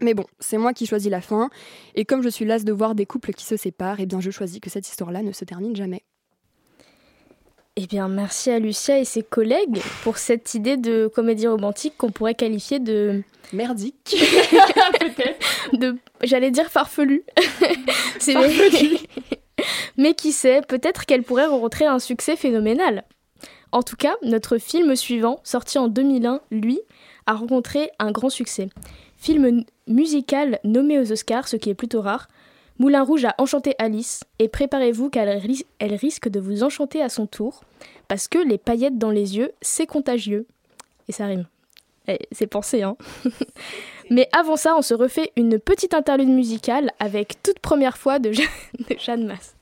Speaker 6: Mais bon, c'est moi qui choisis la fin, et comme je suis lasse de voir des couples qui se séparent, eh bien je choisis que cette histoire-là ne se termine jamais.
Speaker 1: Eh bien, merci à Lucia et ses collègues pour cette idée de comédie romantique qu'on pourrait qualifier de.
Speaker 6: Merdique.
Speaker 1: de J'allais dire farfelu. C'est Mais qui sait, peut-être qu'elle pourrait rencontrer un succès phénoménal. En tout cas, notre film suivant, sorti en 2001, lui, a rencontré un grand succès. Film musical nommé aux Oscars, ce qui est plutôt rare. Moulin Rouge a enchanté Alice, et préparez-vous qu'elle ris- elle risque de vous enchanter à son tour, parce que les paillettes dans les yeux, c'est contagieux. Et ça rime.
Speaker 8: Eh, c'est pensé, hein. Mais avant ça, on se refait une petite interlude musicale avec toute première fois de, de Jeanne Masse.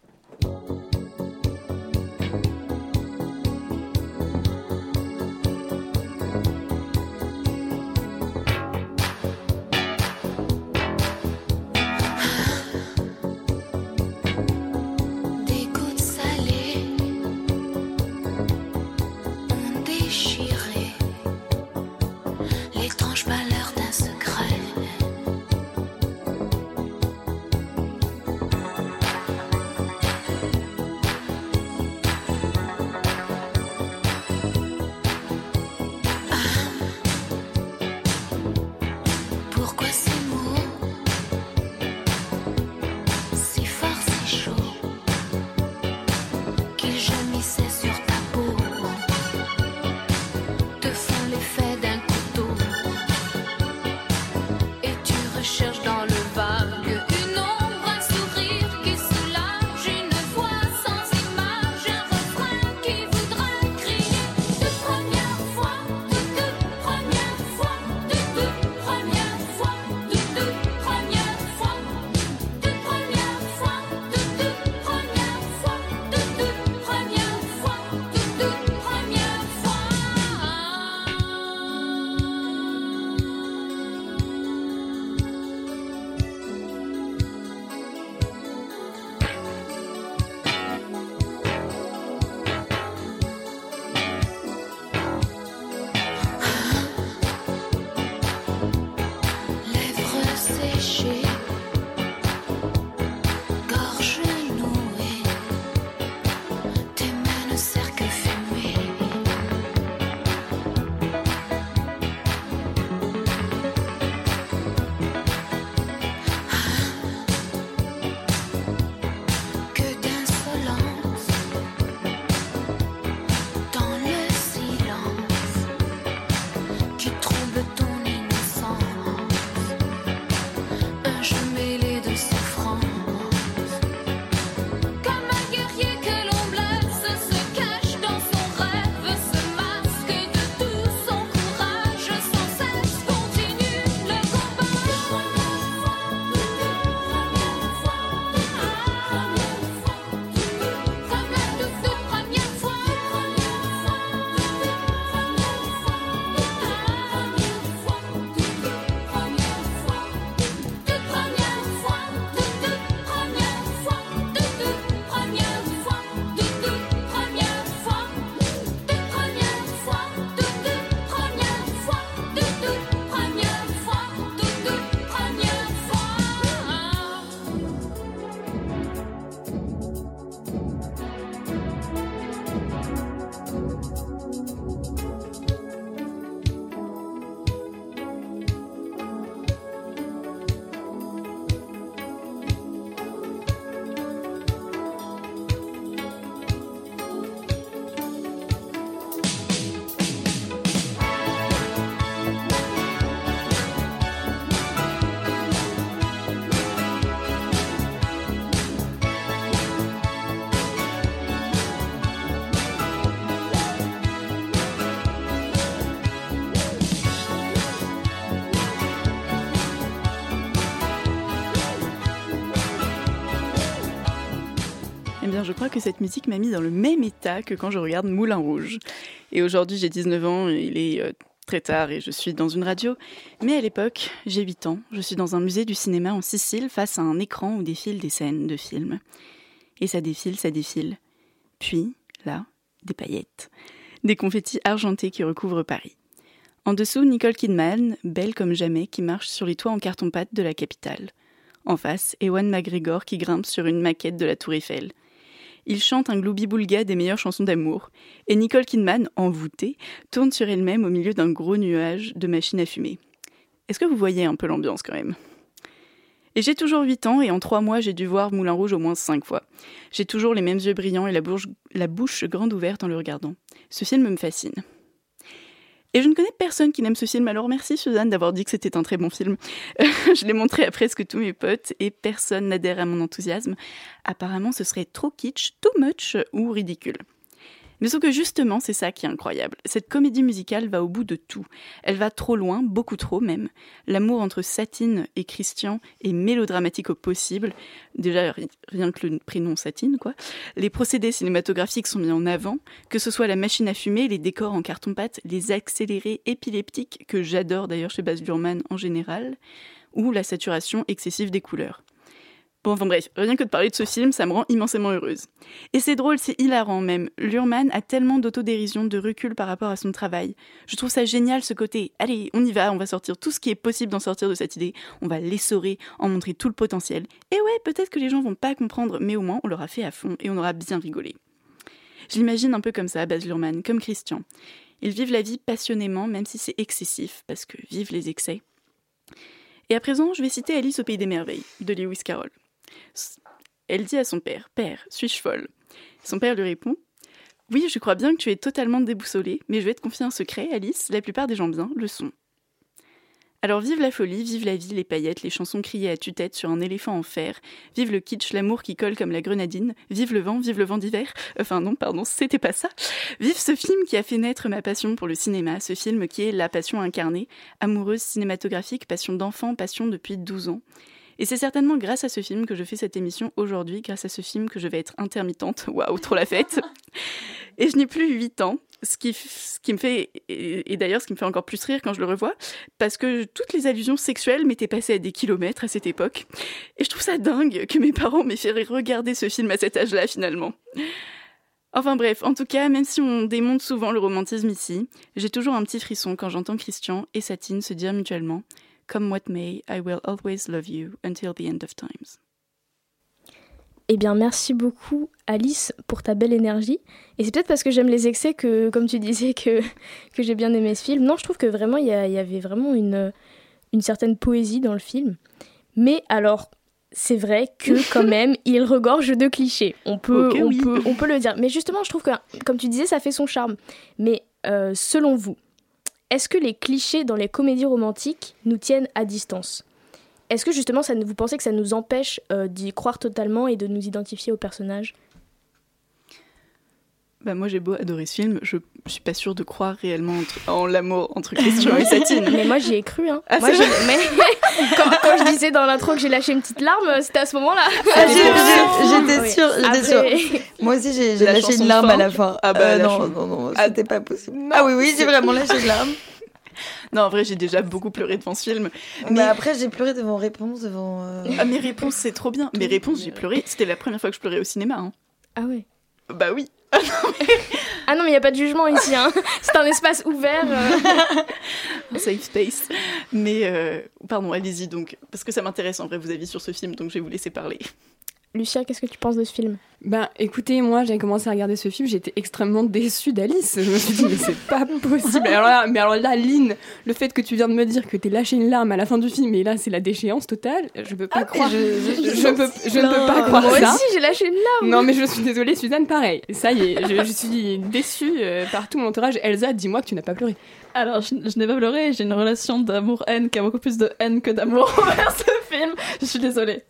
Speaker 3: Je crois que cette musique m'a mis dans le même état que quand je regarde Moulin Rouge. Et aujourd'hui, j'ai 19 ans, et il est euh, très tard et je suis dans une radio. Mais à l'époque, j'ai 8 ans, je suis dans un musée du cinéma en Sicile face à un écran où défilent des scènes de films. Et ça défile, ça défile. Puis, là, des paillettes. Des confettis argentés qui recouvrent Paris. En dessous, Nicole Kidman, belle comme jamais, qui marche sur les toits en carton-pâte de la capitale. En face, Ewan McGregor qui grimpe sur une maquette de la Tour Eiffel. Il chante un gloubi-boulga des meilleures chansons d'amour. Et Nicole Kidman, envoûtée, tourne sur elle-même au milieu d'un gros nuage de machines à fumer. Est-ce que vous voyez un peu l'ambiance quand même? Et j'ai toujours 8 ans et en 3 mois j'ai dû voir Moulin Rouge au moins 5 fois. J'ai toujours les mêmes yeux brillants et la bouche, la bouche grande ouverte en le regardant. Ce film me fascine. Et je ne connais personne qui n'aime ce film, alors merci Suzanne d'avoir dit que c'était un très bon film. je l'ai montré à presque tous mes potes et personne n'adhère à mon enthousiasme. Apparemment ce serait trop kitsch, too much ou ridicule. Mais sauf que justement, c'est ça qui est incroyable. Cette comédie musicale va au bout de tout. Elle va trop loin, beaucoup trop même. L'amour entre Satine et Christian est mélodramatique au possible. Déjà, ri- rien que le prénom Satine, quoi. Les procédés cinématographiques sont mis en avant, que ce soit la machine à fumer, les décors en carton-pâte, les accélérés épileptiques, que j'adore d'ailleurs chez Baz Luhrmann en général, ou la saturation excessive des couleurs. Bon, enfin bref, rien que de parler de ce film, ça me rend immensément heureuse. Et c'est drôle, c'est hilarant même. Luhrmann a tellement d'autodérision, de recul par rapport à son travail. Je trouve ça génial ce côté. Allez, on y va, on va sortir tout ce qui est possible d'en sortir de cette idée. On va l'essorer, en montrer tout le potentiel. Et ouais, peut-être que les gens vont pas comprendre, mais au moins on l'aura fait à fond et on aura bien rigolé. Je l'imagine un peu comme ça, Baz Luhrmann, comme Christian. Ils vivent la vie passionnément, même si c'est excessif, parce que vivent les excès. Et à présent, je vais citer Alice au Pays des Merveilles, de Lewis Carroll. Elle dit à son père Père, suis-je folle? Son père lui répond Oui, je crois bien que tu es totalement déboussolée, mais je vais te confier un secret, Alice, la plupart des gens bien le sont. Alors vive la folie, vive la vie, les paillettes, les chansons criées à tue-tête sur un éléphant en fer, vive le kitsch, l'amour qui colle comme la grenadine, vive le vent, vive le vent d'hiver, enfin non, pardon, c'était pas ça, vive ce film qui a fait naître ma passion pour le cinéma, ce film qui est la passion incarnée, amoureuse cinématographique, passion d'enfant, passion depuis 12 ans. Et c'est certainement grâce à ce film que je fais cette émission aujourd'hui, grâce à ce film que je vais être intermittente. Waouh, trop la fête Et je n'ai plus 8 ans, ce qui, f- ce qui me fait, et, et d'ailleurs ce qui me fait encore plus rire quand je le revois, parce que toutes les allusions sexuelles m'étaient passées à des kilomètres à cette époque. Et je trouve ça dingue que mes parents m'aient fait regarder ce film à cet âge-là finalement. Enfin bref, en tout cas, même si on démonte souvent le romantisme ici, j'ai toujours un petit frisson quand j'entends Christian et Satine se dire mutuellement Come what may, I will always love you until the end of times.
Speaker 1: Eh bien, merci beaucoup, Alice, pour ta belle énergie. Et c'est peut-être parce que j'aime les excès que, comme tu disais, que, que j'ai bien aimé ce film. Non, je trouve que vraiment, il y, avait vraiment une, une certaine poésie dans le film. Mais alors, c'est vrai que quand même, il regorge de clichés. On peut, on,
Speaker 3: oui.
Speaker 1: peut, on peut le dire. Mais justement, je trouve que, comme tu disais, ça fait son charme. Mais euh, selon vous, est-ce que les clichés dans les comédies romantiques nous tiennent à distance? Est-ce que justement, ça, vous pensez que ça nous empêche euh, d'y croire totalement et de nous identifier au personnage?
Speaker 3: Bah moi j'ai beau adorer ce film, je, je suis pas sûre de croire réellement entre- en l'amour entre Christian et Satine.
Speaker 1: Mais moi, j'y ai cru. Hein.
Speaker 3: Ah,
Speaker 1: moi,
Speaker 3: c'est
Speaker 1: j'ai- mais quand, quand je disais dans l'intro que j'ai lâché une petite larme, c'était à ce moment-là.
Speaker 2: Ah, j'ai- j'ai- J'étais
Speaker 1: Oui.
Speaker 2: sûre, j'étais
Speaker 1: Après-
Speaker 2: sûre. Moi aussi, j'ai j'ai
Speaker 3: La
Speaker 2: lâché une larme à la fin.
Speaker 3: Ah bah,
Speaker 2: Euh, non,
Speaker 3: chanson-
Speaker 2: non, non,
Speaker 3: Ah,
Speaker 2: c'était pas possible. ah oui, oui, j'ai vraiment lâché une larme.
Speaker 3: Non, en vrai j'ai déjà beaucoup pleuré devant ce film.
Speaker 2: Mais après, j'ai pleuré devant réponse, devant. euh,
Speaker 3: Ah mes réponses c'est trop bien. Mes réponses j'ai pleuré, c'était la première fois que je pleurais au cinéma. hein.
Speaker 1: Ah ouais.
Speaker 3: Bah oui.
Speaker 1: Ah non, mais il n'y a pas de jugement ici. Hein. C'est un espace ouvert. euh.
Speaker 3: safe space. Mais euh, pardon, allez-y donc, parce que ça m'intéresse en vrai vos avis sur ce film, donc je vais vous laisser parler.
Speaker 1: Lucia, qu'est-ce que tu penses de ce film?
Speaker 6: Ben, écoutez, moi, j'ai commencé à regarder ce film, j'étais extrêmement déçue d'Alice. Je me suis dit, mais c'est pas possible. Alors là, mais alors là, Lynn, le fait que tu viens de me dire que t'es lâché une larme à la fin du film, et là, c'est la déchéance totale, je peux pas
Speaker 2: Ah,
Speaker 6: croire.
Speaker 2: mais je- je-
Speaker 6: Je peux, je ne peux pas croire
Speaker 1: Moi
Speaker 6: ça.
Speaker 1: aussi, j'ai lâché une larme.
Speaker 6: Non, mais je suis désolée, Suzanne, pareil. Ça y est, je, je suis déçue euh, par tout mon entourage. Elsa, dis-moi que tu n'as pas pleuré.
Speaker 5: Alors, je, n'ai pas pleuré, j'ai une relation d'amour-haine qui a beaucoup plus de haine que d'amour envers ce film. Je suis désolée.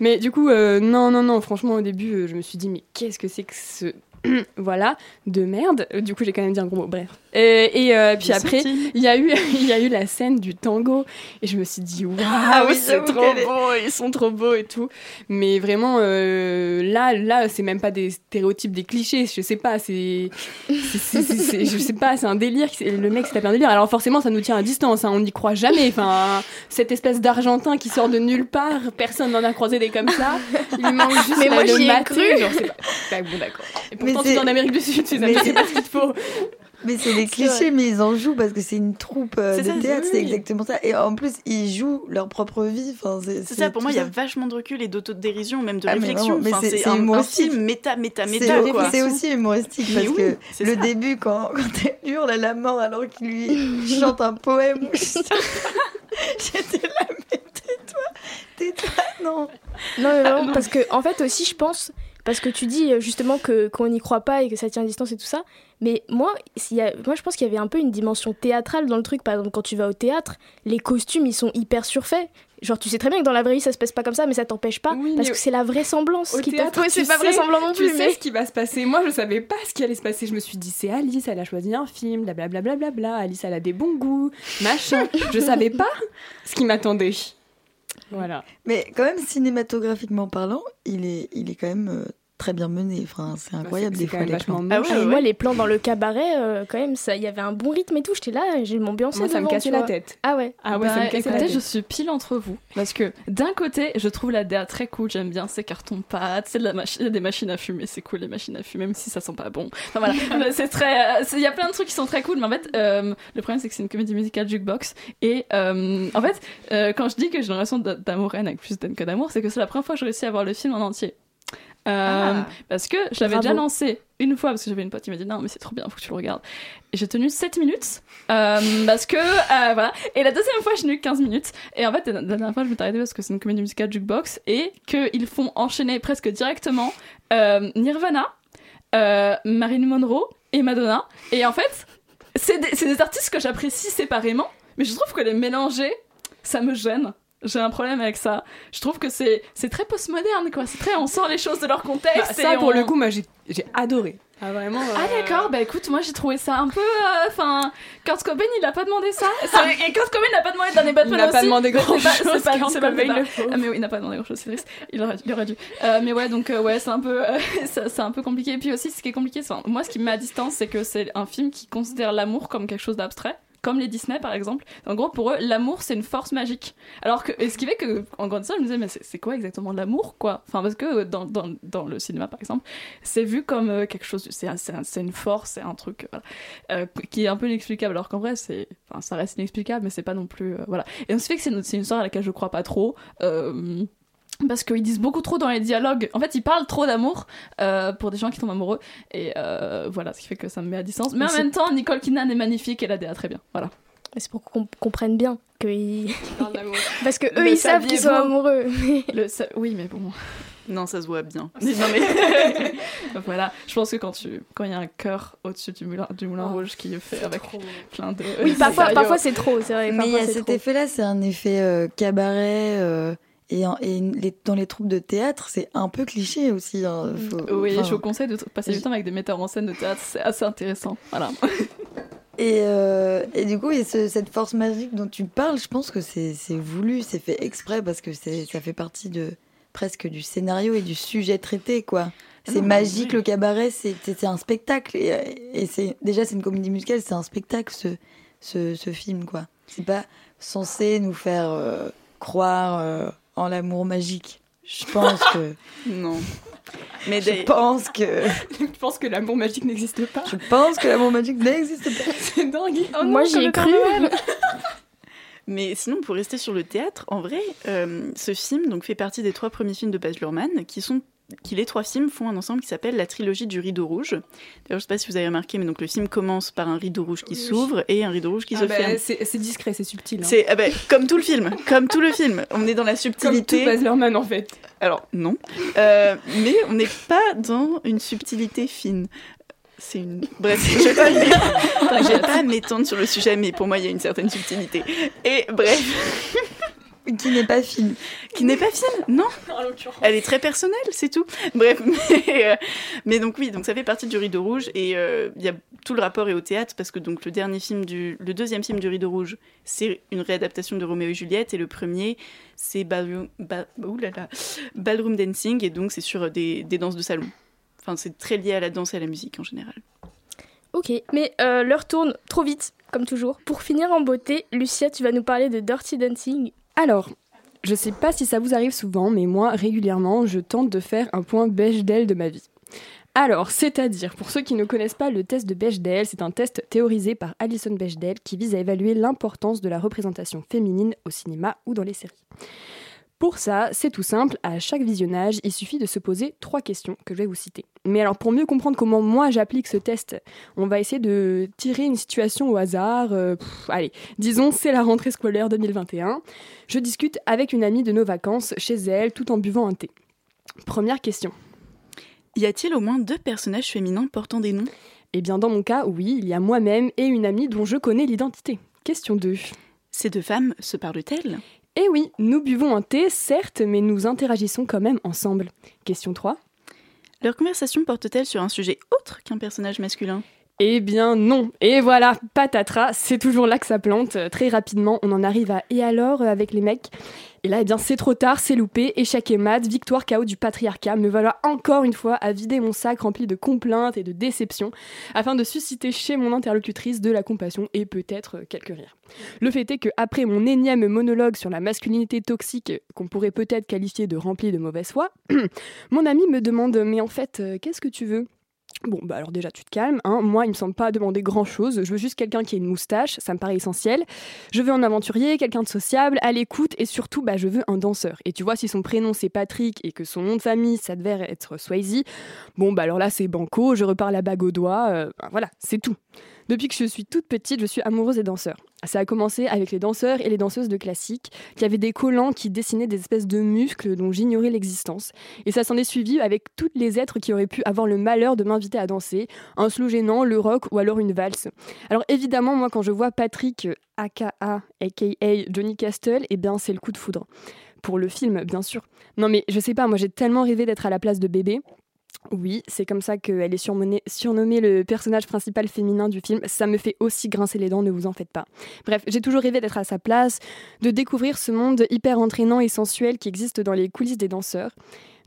Speaker 6: Mais du coup, euh, non, non, non, franchement, au début, euh, je me suis dit, mais qu'est-ce que c'est que ce. voilà, de merde. Euh, Du coup, j'ai quand même dit un gros mot, bref. Euh, et euh, puis après, il y, a eu, il y a eu la scène du tango, et je me suis dit, waouh,
Speaker 2: Ah oui,
Speaker 6: c'est trop
Speaker 2: est-
Speaker 6: beau, ils sont trop beaux et tout. Mais vraiment, euh, là, là, c'est même pas des stéréotypes, des clichés, je sais pas, c'est. Je sais pas, c'est un délire, le mec s'est tapé un délire. Alors forcément, ça nous tient à distance, hein, on n'y croit jamais. Enfin, cette espèce d'Argentin qui sort de nulle part, personne n'en a croisé des comme ça. Il manque juste
Speaker 1: Mais
Speaker 6: la-
Speaker 1: moi,
Speaker 6: le
Speaker 1: cru.
Speaker 6: genre, pas, pas bon, d'accord. Et pourtant,
Speaker 2: c'est-
Speaker 6: en Amérique du Sud,
Speaker 2: c'est-
Speaker 6: pas ce qu'il faut.
Speaker 2: Mais c'est des
Speaker 3: vrai.
Speaker 2: clichés, mais ils en jouent parce que c'est une troupe euh, de
Speaker 3: ça,
Speaker 2: théâtre, c'est exactement ça. Et en plus, ils jouent leur propre vie. Enfin, c'est
Speaker 3: ça, pour moi, il y a vachement de recul et d'autodérision, même de
Speaker 2: Ah, mais
Speaker 3: réflexion.
Speaker 2: mais
Speaker 3: Enfin,
Speaker 2: c'est-
Speaker 3: un, un
Speaker 2: humoristique.
Speaker 3: film méta, méta,
Speaker 2: C'est
Speaker 3: méta, quoi.
Speaker 2: c'est aussi humoristique
Speaker 3: Mais
Speaker 2: parce
Speaker 3: oui,
Speaker 2: que
Speaker 3: c'est
Speaker 2: le
Speaker 3: ça.
Speaker 2: début, quand, quand elle hurle à la mort alors qu'il lui chante un poème, j'étais là, mais tais-toi, tais-toi, non.
Speaker 1: Non, mais vraiment,
Speaker 3: non.
Speaker 1: parce que en fait aussi, je pense, parce que tu dis euh, justement que qu'on n'y croit pas et que ça tient à distance et tout ça. Mais moi, s'il y a- moi, je pense qu'il y avait un peu une dimension théâtrale dans le truc. Par exemple, quand tu vas au théâtre, les costumes, ils sont hyper surfaits. Genre, tu sais très bien que dans la vraie vie, ça se passe pas comme ça, mais ça t'empêche pas.
Speaker 6: Oui,
Speaker 1: parce que c'est la vraisemblance
Speaker 6: au
Speaker 1: qui t'attend.
Speaker 6: tu
Speaker 1: C'est pas
Speaker 6: sais-
Speaker 1: vraisemblable non
Speaker 6: Tu
Speaker 1: plus,
Speaker 6: sais
Speaker 1: mais.
Speaker 6: ce qui va se passer. Moi, je savais pas ce qui allait se passer. Je me suis dit, c'est Alice, elle a choisi un film, blablabla. Bla, bla, bla, bla. Alice, elle a des bons goûts, machin. je savais pas ce qui m'attendait. Voilà.
Speaker 2: Mais quand même, cinématographiquement parlant, il est, il est quand même euh, très bien mené. Enfin, c'est incroyable
Speaker 6: Bah,
Speaker 2: des fois les plans.
Speaker 3: Ah ouais,
Speaker 1: Ah,
Speaker 3: ouais.
Speaker 1: Moi, les plans dans le cabaret, euh, quand même, ça, il y avait un bon rythme et tout. J'étais là, j'ai m'ambiancé
Speaker 6: Moi, ça me cassait la tête.
Speaker 1: Ah ouais.
Speaker 6: Ah ouais, ça
Speaker 5: Bah,
Speaker 6: me cassait la tête.
Speaker 5: je suis pile entre vous. Parce que d'un côté, je trouve la DA très cool. J'aime bien ces cartons-pâtes. C'est de la machine, il y a des machines à fumer. C'est cool les machines à fumer, même si ça sent pas bon. Enfin voilà, c'est très. euh, c'est- Il y a plein de trucs qui sont très cool. Mais en fait, euh, le problème c'est que c'est une comédie musicale jukebox. Et euh, en fait, euh, quand je dis que j'ai une relation d- d'amour-haine avec plus d'haine que d'amour, c'est que c'est la première fois que j'ai réussi à voir le film en entier. Euh,
Speaker 3: Ah.
Speaker 5: Parce que je l'avais déjà lancé une fois, parce que j'avais une pote qui m'a dit non, mais c'est trop bien, faut que tu le regardes. Et j'ai tenu 7 minutes, euh, parce que, euh, voilà. Et la deuxième fois, j'ai tenu 15 minutes. Et en fait, la dernière fois, je m'étais arrêtée parce que c'est une comédie musicale jukebox, et qu'ils font enchaîner presque directement Nirvana, Marilyn Monroe et Madonna. Et en fait, c'est des, c'est des artistes que j'apprécie séparément, mais je trouve que les mélanger, ça me gêne. J'ai un problème avec ça. Je trouve que c'est c'est très postmoderne, quoi. C'est très, on sort les choses de leur contexte.
Speaker 6: Bah, ça,
Speaker 5: et
Speaker 6: pour
Speaker 5: on-
Speaker 6: le coup, moi, j'ai j'ai adoré. Ah, vraiment.
Speaker 5: ah
Speaker 6: euh,
Speaker 5: d'accord, bah écoute, moi j'ai trouvé ça un peu... euh, Enfin, Kurt Cobain, il a pas demandé ça. Et Kurt Cobain n'a pas demandé d'un
Speaker 6: Il
Speaker 5: Batman
Speaker 6: n'a pas
Speaker 5: aussi,
Speaker 6: demandé grand chose.
Speaker 5: C'est pas, pas le. Ah mais oui, il n'a pas demandé grand chose, c'est triste. Il aurait, il aurait dû. Euh, mais ouais, donc euh, ouais, c'est un peu, euh, c'est un peu compliqué. Et puis aussi, ce qui est compliqué, c'est moi, ce qui me met à distance, c'est que c'est un film qui considère l'amour comme quelque chose d'abstrait. Comme les Disney par exemple. En gros, pour eux, l'amour c'est une force magique. Alors que, et ce qui fait que, en grandissant, je me disais, mais c'est quoi exactement l'amour, quoi? Enfin, parce que euh, dans, dans, dans le cinéma par exemple, c'est vu comme euh, quelque chose, c'est un- c'est un- c'est une force, c'est un truc voilà, euh, qui est un peu inexplicable. Alors qu'en vrai, ça reste inexplicable, mais c'est pas non plus, voilà. Et donc, ce qui fait que c'est une, histoire à laquelle je crois pas trop. Parce qu'ils disent beaucoup trop dans les dialogues. En fait, ils parlent trop d'amour euh, pour des gens qui tombent amoureux. Et euh, voilà, ce qui fait que ça me met à distance. Mais en même temps, Nicole Kidman est magnifique et la DA très bien. Voilà.
Speaker 1: C'est pour qu'on comprenne bien que ils- parce que eux
Speaker 5: Mais
Speaker 1: ils savent qu'ils sont amoureux.
Speaker 5: Le- oui, mais bon.
Speaker 3: Non, ça se voit bien.
Speaker 5: Mais non, mais. voilà, je pense que quand tu quand il y a un cœur au-dessus du moulin, du moulin
Speaker 6: Oh,
Speaker 5: rouge qui est fait avec plein de.
Speaker 1: Oui, parfois, parfois c'est trop, c'est vrai.
Speaker 2: Mais il y a cet effet-là, c'est un effet euh, cabaret. Et en- et les- dans les troupes de théâtre, c'est un peu cliché aussi. hein, faut-
Speaker 5: Oui,
Speaker 2: enfin,
Speaker 5: je vous conseille de passer du temps avec des metteurs en scène de théâtre, c'est assez intéressant. Voilà.
Speaker 2: Et, euh, et du coup, et ce- cette force magique dont tu parles, je pense que c'est c'est voulu, c'est fait exprès parce que c'est- ça fait partie de presque du scénario et du sujet traité, quoi. C'est
Speaker 3: non,
Speaker 2: magique, le cabaret, c'est c'est- c'est un spectacle. Et, et c'est déjà, c'est une comédie musicale, c'est un spectacle, ce, ce, ce film, quoi. C'est pas censé nous faire euh, croire euh, en l'amour magique. Je pense que.
Speaker 3: Non. Mais
Speaker 2: je pense que.
Speaker 6: Je pense que l'amour magique n'existe pas.
Speaker 2: Je pense que l'amour magique n'existe pas.
Speaker 6: C'est dingue.
Speaker 5: Oh
Speaker 1: Moi
Speaker 5: non,
Speaker 1: j'y
Speaker 5: comme
Speaker 1: ai cru.
Speaker 3: Mais sinon, pour rester sur le théâtre, en vrai, euh, ce film donc, fait partie des trois premiers films de Baz Luhrmann, qui sont qui les trois films font un ensemble qui s'appelle la trilogie du rideau rouge. D'ailleurs, je sais pas si vous avez remarqué, mais donc le film commence par un rideau rouge qui
Speaker 6: Oui.
Speaker 3: s'ouvre et un rideau rouge qui
Speaker 6: Ah
Speaker 3: se
Speaker 6: bah,
Speaker 3: ferme.
Speaker 6: c'est discret, c'est subtil. hein.
Speaker 3: C'est ah bah, comme tout le film, comme tout le film. On est dans la
Speaker 6: comme tout
Speaker 3: subtilité.
Speaker 6: Baz Luhrmann en fait.
Speaker 3: Alors non, Euh, mais on n'est pas dans une subtilité fine. C'est une. Bref, je vais pas, je vais pas m'étendre sur le sujet, mais pour moi, il y a une certaine subtilité. Et bref,
Speaker 2: Qui n'est pas fini.
Speaker 3: qui n'est pas fine, non Elle est très personnelle, c'est tout. Bref, mais, euh, mais donc oui, donc ça fait partie du Rideau Rouge et euh, il y a tout le rapport est au théâtre parce que donc le dernier film du, le deuxième film du Rideau Rouge, c'est une réadaptation de Roméo et Juliette et le premier c'est ba- Ballroom Dancing et donc c'est sur des, des danses de salon. Enfin, c'est très lié à la danse et à la musique en général.
Speaker 1: Ok, mais euh, l'heure tourne trop vite, comme toujours. Pour finir en beauté, Lucia, tu vas nous parler de Dirty Dancing.
Speaker 6: Alors, je sais pas si ça vous arrive souvent, mais moi, régulièrement, je tente de faire un point Bechdel de ma vie. Alors, c'est-à-dire, pour ceux qui ne connaissent pas le test de Bechdel, c'est un test théorisé par Alison Bechdel qui vise à évaluer l'importance de la représentation féminine au cinéma ou dans les séries. Pour ça, c'est tout simple, à chaque visionnage, il suffit de se poser trois questions que je vais vous citer. Mais alors, pour mieux comprendre comment moi j'applique ce test, on va essayer de tirer une situation au hasard. euh, pff, allez, disons, c'est la rentrée scolaire 2021. Je discute avec une amie de nos vacances chez elle tout en buvant un thé. Première question.
Speaker 3: Y a-t-il au moins deux personnages féminins portant des noms?
Speaker 6: Eh bien, dans mon cas, oui, il y a moi-même et une amie dont je connais l'identité. Question 2.
Speaker 3: Ces deux femmes se parlent-elles?
Speaker 6: Eh oui, nous buvons un thé, certes, mais nous interagissons quand même ensemble. Question 3.
Speaker 3: Leur conversation porte-t-elle sur un sujet autre qu'un personnage masculin?
Speaker 6: Eh bien non. Et voilà, patatras, c'est toujours là que ça plante. Très rapidement, on en arrive à et alors euh, avec les mecs? Et là, eh bien, c'est trop tard, c'est loupé, échec et mat, victoire chaos du patriarcat. Me voilà encore une fois à vider mon sac rempli de complaintes et de déceptions afin de susciter chez mon interlocutrice de la compassion et peut-être quelques rires. Le fait est que après mon énième monologue sur la masculinité toxique qu'on pourrait peut-être qualifier de rempli de mauvaise foi, mon ami me demande mais en fait, euh, qu'est-ce que tu veux? Bon, bah alors déjà, tu te calmes. Hein. Moi, il me semble pas demander grand-chose. Je veux juste quelqu'un qui ait une moustache, ça me paraît essentiel. Je veux un aventurier, quelqu'un de sociable, à l'écoute, et surtout, bah, je veux un danseur. Et tu vois, si son prénom c'est Patrick et que son nom de famille, ça devait être Swayze, bon, bah alors là, c'est banco, je repars la bague au doigt. euh, bah, voilà, c'est tout. Depuis que je suis toute petite, je suis amoureuse des danseurs. Ça a commencé avec les danseurs et les danseuses de classique, qui avaient des collants qui dessinaient des espèces de muscles dont j'ignorais l'existence. Et ça s'en est suivi avec toutes les êtres qui auraient pu avoir le malheur de m'inviter à danser, un slow gênant, le rock ou alors une valse. Alors évidemment, moi quand je vois Patrick, euh, aka, aka Johnny Castle, eh bien c'est le coup de foudre. Pour le film, bien sûr. Non mais je sais pas, moi j'ai tellement rêvé d'être à la place de bébé. Oui, c'est comme ça qu'elle est surnommée, le personnage principal féminin du film. Ça me fait aussi grincer les dents, ne vous en faites pas. Bref, j'ai toujours rêvé d'être à sa place, de découvrir ce monde hyper entraînant et sensuel qui existe dans les coulisses des danseurs.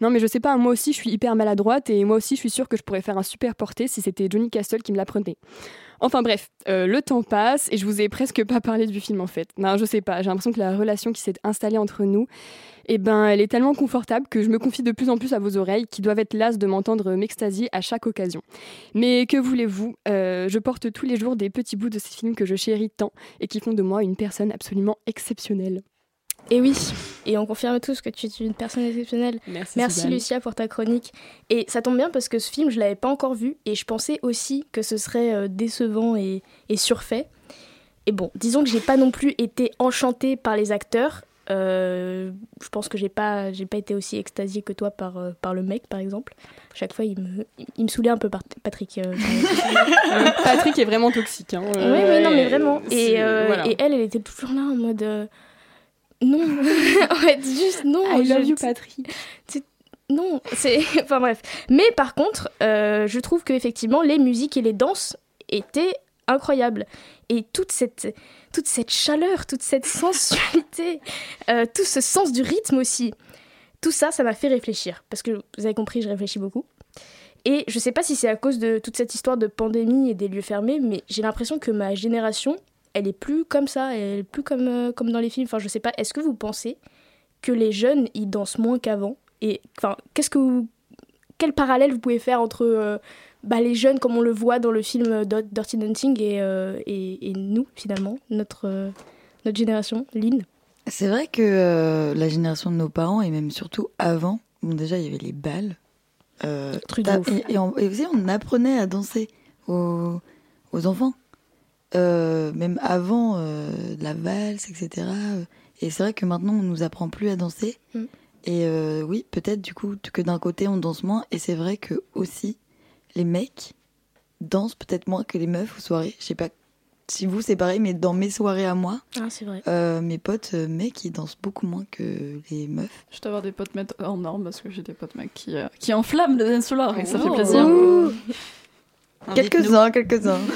Speaker 6: Non mais je sais pas, moi aussi je suis hyper maladroite et moi aussi je suis sûre que je pourrais faire un super porté si c'était Johnny Castle qui me l'apprenait. Enfin bref, euh, le temps passe et je vous ai presque pas parlé du film en fait. Non, je sais pas, j'ai l'impression que la relation qui s'est installée entre nous, eh ben, elle est tellement confortable que je me confie de plus en plus à vos oreilles qui doivent être lasses de m'entendre m'extasier à chaque occasion. Mais que voulez-vous euh, Je porte tous les jours des petits bouts de ces films que je chéris tant et qui font de moi une personne absolument exceptionnelle.
Speaker 1: Et oui, et on confirme tous que tu es une personne exceptionnelle.
Speaker 6: Merci,
Speaker 1: Merci. Lucia pour ta chronique. Et ça tombe bien parce que ce film, je l'avais pas encore vu et je pensais aussi que ce serait euh, décevant et, et surfait. Et bon, disons que j'ai pas non plus été enchantée par les acteurs. Euh, je pense que j'ai pas, j'ai pas été aussi extasiée que toi par, euh, par le mec, par exemple. Chaque fois, il me, il me saulait un peu, par Patrick. euh,
Speaker 6: Patrick est vraiment toxique. Hein.
Speaker 1: oui, oui, non, mais vraiment.
Speaker 6: c'est-
Speaker 1: Et,
Speaker 6: voilà.
Speaker 1: et elle, elle était toujours là en mode. Non, en fait, juste non.
Speaker 6: I love you, Patrick.
Speaker 1: Non, c'est. Enfin bref. Mais par contre, euh, je trouve qu'effectivement, les musiques et les danses étaient incroyables. Et toute cette, toute cette chaleur, toute cette sensualité, euh, tout ce sens du rythme aussi, tout ça, ça m'a fait réfléchir. Parce que vous avez compris, je réfléchis beaucoup. Et je sais pas si c'est à cause de toute cette histoire de pandémie et des lieux fermés, mais j'ai l'impression que ma génération, elle est plus comme ça, elle est plus comme, euh, comme dans les films. Enfin, je sais pas, est-ce que vous pensez que les jeunes, ils dansent moins qu'avant? Et enfin, qu'est-ce que vous... Quel parallèle vous pouvez faire entre euh, bah, les jeunes, comme on le voit dans le film euh, Dir- Dirty Dancing, et, euh, et, et nous, finalement, notre, notre génération, Lynn?
Speaker 2: C'est vrai que la génération de nos parents, et même surtout avant, bon, déjà, il y avait les balles.
Speaker 1: Truc de ouf.
Speaker 2: et, et on, et aussi, on apprenait à danser aux, aux enfants. Euh, même avant euh, la valse, etc. Et c'est vrai que maintenant, on nous apprend plus à danser.
Speaker 1: Mm.
Speaker 2: Et euh, oui, peut-être du coup que d'un côté, on danse moins. Et c'est vrai que aussi, les mecs dansent peut-être moins que les meufs aux soirées. Je sais pas si vous, c'est pareil, mais dans mes soirées à moi,
Speaker 1: Ah, c'est vrai.
Speaker 2: euh, mes potes euh, mecs, ils dansent beaucoup moins que les meufs.
Speaker 5: Je dois avoir des potes mecs hors normes parce que j'ai des potes mecs qui, euh, qui enflamment le dance floor et ça fait
Speaker 3: Oh.
Speaker 5: plaisir.
Speaker 2: Ouh. Quelques-uns, quelques-uns.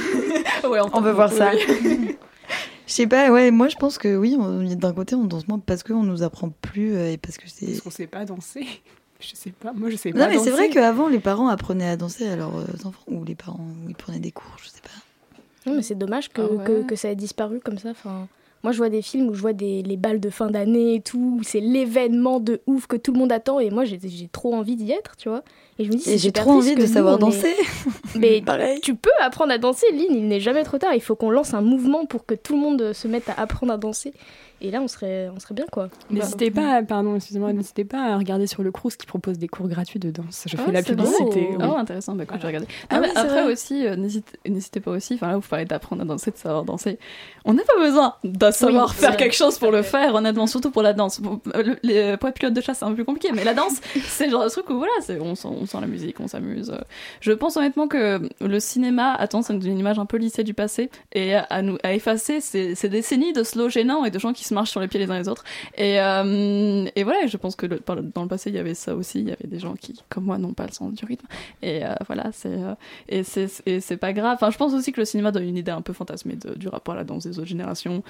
Speaker 5: Ouais,
Speaker 2: On veut voir ça. Je sais pas, ouais, moi je pense que oui, on- d'un côté on danse moins parce qu'on nous apprend plus euh, et parce que c'est.
Speaker 6: Parce qu'on sait pas danser. Je sais pas, moi je sais pas
Speaker 2: Non, mais c'est vrai qu'avant les parents apprenaient à danser à leurs euh, enfants, ou les parents, ils prenaient des cours, je sais pas.
Speaker 1: Non, mais c'est dommage que,
Speaker 5: Ah ouais.
Speaker 1: que, que ça ait disparu comme ça. Enfin, moi, je vois des films où je vois des, les balles de fin d'année et tout, où c'est l'événement de ouf que tout le monde attend, et moi, j'ai trop envie d'y être, tu vois. Et je me dis,
Speaker 2: j'ai trop envie de
Speaker 1: nous,
Speaker 2: savoir
Speaker 1: est-
Speaker 2: danser.
Speaker 1: Mais
Speaker 2: Pareil.
Speaker 1: tu peux apprendre à danser, Lynn, il n'est jamais trop tard. Il faut qu'on lance un mouvement pour que tout le monde se mette à apprendre à danser. Et là, on serait, on serait bien, quoi.
Speaker 6: N'hésitez pas, à- pardon, excusez-moi, n'hésitez pas à regarder sur le Crous qui propose des cours gratuits de danse. Je fais
Speaker 5: Ah,
Speaker 6: la
Speaker 5: c'est vrai
Speaker 6: publicité.
Speaker 1: Oh.
Speaker 6: oui.
Speaker 5: Oh, intéressant, bah, quand je vais regarder.
Speaker 2: Ah oui,
Speaker 5: après
Speaker 2: vrai.
Speaker 5: aussi, euh, n'hésite- n'hésitez pas aussi, enfin là, vous parlez d'apprendre à danser, de savoir danser. On n'a pas besoin de savoir
Speaker 1: Oui,
Speaker 5: faire quelque chose pour le faire, honnêtement, surtout pour la danse. Pour, euh, le- les, pour être pilote de chasse, c'est un peu plus compliqué, mais la danse, c'est le genre de truc où voilà, c'est- on, sent, on sent la musique, on s'amuse. Je pense honnêtement que le cinéma a tendance à nous donner une image un peu lissée du passé et à, nous, à effacer ces, ces décennies de slow gênants et de gens qui se marchent sur les pieds les uns les autres. Et, euh, et voilà, je pense que le- dans le passé, il y avait ça aussi. Il y avait des gens qui, comme moi, n'ont pas le sens du rythme. Et euh, voilà, c'est euh, et c'est et c'est pas grave. Enfin, je pense aussi que le cinéma donne une idée un peu fantasmée de- du rapport à la danse des autres générations.